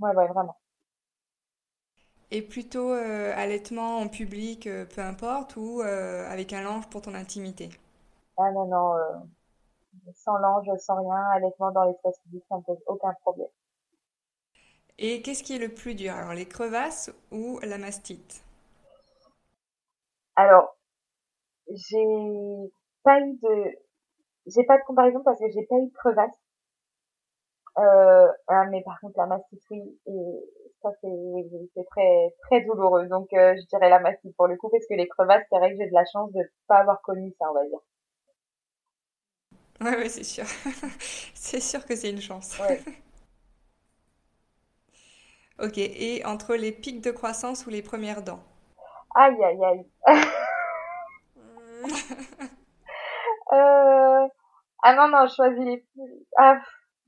Ouais, ouais, vraiment. Et plutôt euh, allaitement en public, euh, peu importe, ou euh, avec un linge pour ton intimité? Ah non, non, sans lange, sans rien, allaitement dans l'espace public, ça me pose aucun problème. Et qu'est-ce qui est le plus dur? Alors, les crevasses ou la mastite? Alors, j'ai pas eu de, j'ai pas de comparaison parce que j'ai pas eu de crevasse. Euh, ah, mais par contre, la mastite, oui, et ça c'est c'est très très douloureux. Donc je dirais la massif pour le coup parce que les crevasses, c'est vrai que j'ai de la chance de pas avoir connu ça, on va dire. Ouais, ouais, c'est sûr. c'est sûr que c'est une chance. Ouais. Ok, et entre les pics de croissance ou les premières dents? Aïe, aïe, aïe. euh... Ah non, non, je choisis les, ah,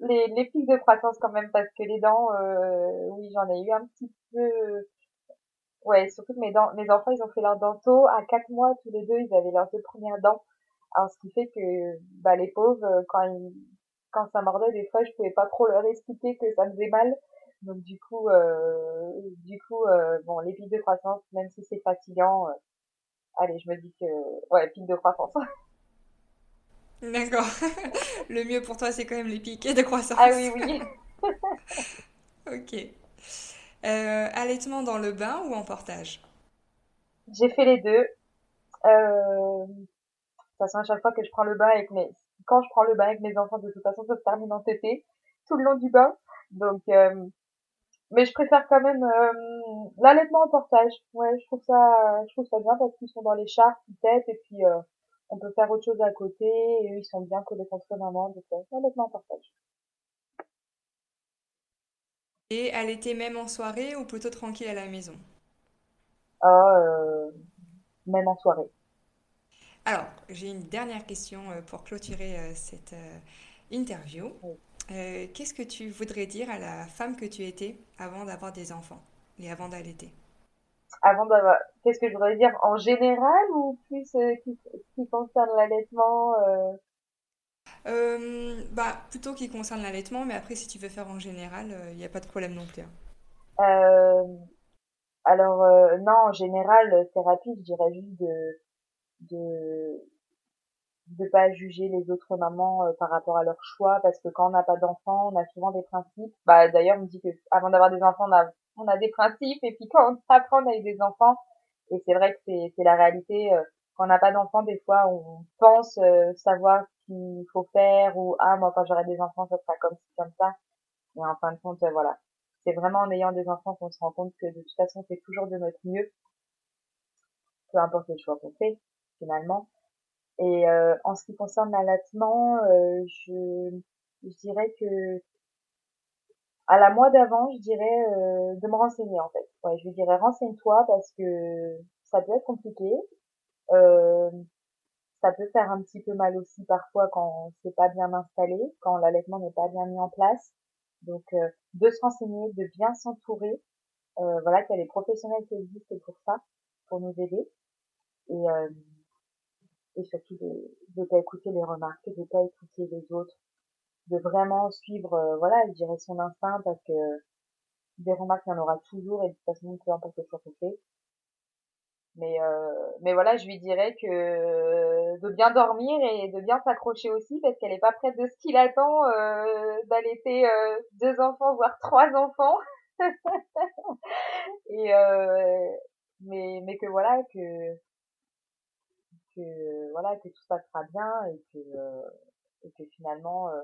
les, les pics de croissance quand même parce que les dents, euh... oui, j'en ai eu un petit peu. Ouais, surtout que mes dents, mes enfants, ils ont fait leurs dentaux à quatre mois tous les deux, ils avaient leurs deux premières dents. Alors ce qui fait que bah les pauvres, quand ils, quand ça mordait, des fois, je pouvais pas trop leur expliquer que ça faisait mal. Donc du coup, euh, du coup, euh, bon, les pics de croissance, même si c'est fatigant, euh, allez, je me dis que, ouais, pics de croissance. D'accord. Le mieux pour toi, c'est quand même les pics de croissance. Ah oui, oui. ok. Euh, allaitement dans le bain ou en portage? J'ai fait les deux. Euh, de toute façon, à chaque fois que je prends le bain avec mes, quand je prends le bain avec mes enfants, de toute façon, ça se termine en tété tout le long du bain. Donc, euh, mais je préfère quand même euh, l'allaitement en portage. Ouais, je trouve ça, je trouve ça bien parce qu'ils sont dans les chartes, ils têtent et puis on peut faire autre chose à côté et eux, ils sont bien collés contre maman. Donc euh, l'allaitement en portage. Et allaiter même en soirée ou plutôt tranquille à la maison? Ah, euh, même en soirée. Alors, j'ai une dernière question pour clôturer cette interview. Oui. Euh, Qu'est-ce que tu voudrais dire à la femme que tu étais avant d'avoir des enfants et avant d'allaiter? Avant d'avoir, qu'est-ce que je voudrais dire en général ou plus euh, qui, qui concerne l'allaitement euh... Euh, bah, plutôt qui concerne l'allaitement, mais après, si tu veux faire en général, il n'y a pas de problème non plus. hein. Euh, alors euh, non, en général, c'est rapide. Je dirais juste de de de pas juger les autres mamans euh, par rapport à leur choix parce que quand on n'a pas d'enfants, on a souvent des principes. Bah d'ailleurs, on me dit que avant d'avoir des enfants, on a on a des principes et puis quand on apprend avec des enfants et c'est vrai que c'est la réalité euh, quand on n'a pas d'enfants, des fois on pense euh, savoir ce qu'il faut faire ou ah moi quand j'aurai des enfants, ça sera comme comme ça. Et en fin de compte, euh, voilà. C'est vraiment en ayant des enfants qu'on se rend compte que de toute façon, c'est toujours de notre mieux, peu importe le choix qu'on fait finalement. Et euh, en ce qui concerne l'allaitement, je dirais que à la mois d'avant, je dirais euh, de me renseigner en fait. Ouais, je dirais renseigne-toi parce que ça peut être compliqué. Euh, ça peut faire un petit peu mal aussi parfois quand c'est pas bien installé, quand l'allaitement n'est pas bien mis en place. Donc euh, de se renseigner, de bien s'entourer. Euh, voilà, qu'il y a les professionnels qui existent pour ça, pour nous aider. Et euh, et surtout de ne pas écouter les remarques, de pas écouter les autres, de vraiment suivre, euh, voilà, je dirais son instinct parce que des remarques, il y en aura toujours et de toute façon, peu importe le choix qu'on fait. Mais, euh, mais voilà, je lui dirais que de bien dormir et de bien s'accrocher aussi parce qu'elle est pas prête de ce qu'il attend euh, d'allaiter euh, deux enfants, voire trois enfants. et euh, mais, mais que voilà, que que voilà que tout se passera bien et que euh, et que finalement euh,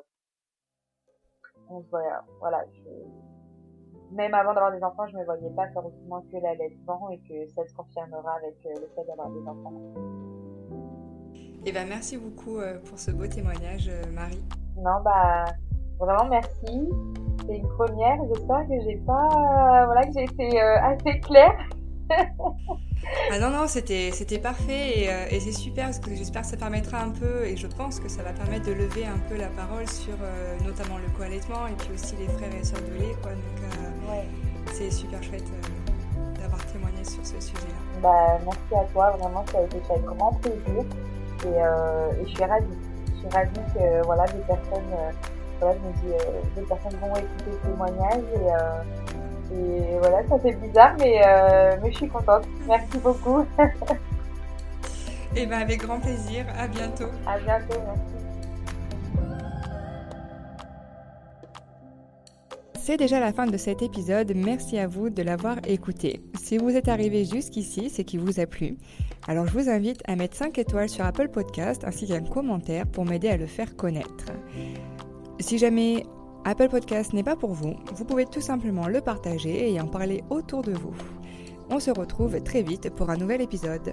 on se voilà je, même avant d'avoir des enfants je me voyais pas faire autrement que l'allaitement et que ça se confirmera avec euh, le fait d'avoir des enfants. Eh ben merci beaucoup euh, pour ce beau témoignage, euh, Marie. non bah vraiment merci. C'est une première j'espère que j'ai pas voilà que j'ai été assez claire Ah non, non, c'était c'était parfait et, euh, et c'est super parce que j'espère que ça permettra un peu et je pense que ça va permettre de lever un peu la parole sur euh, notamment le co-allaitement et puis aussi les frères et sœurs de lait. Quoi. Donc euh, ouais. c'est super chouette d'avoir témoigné sur ce sujet-là. Bah, merci à toi, vraiment, ça a été avec grand plaisir. Et, et je suis ravie. Je suis ravie que, voilà, des personnes, voilà, je me dis, des personnes vont écouter ce témoignage et, et voilà, ça fait bizarre, mais, euh, mais je suis contente. Merci beaucoup. Et ben avec grand plaisir, à bientôt. à bientôt, merci. C'est déjà la fin de cet épisode, merci à vous de l'avoir écouté. Si vous êtes arrivé jusqu'ici, c'est qu'il vous a plu. Alors je vous invite à mettre 5 étoiles sur Apple Podcast ainsi qu'un commentaire pour m'aider à le faire connaître. Si jamais Apple Podcast n'est pas pour vous, vous pouvez tout simplement le partager et en parler autour de vous. On se retrouve très vite pour un nouvel épisode.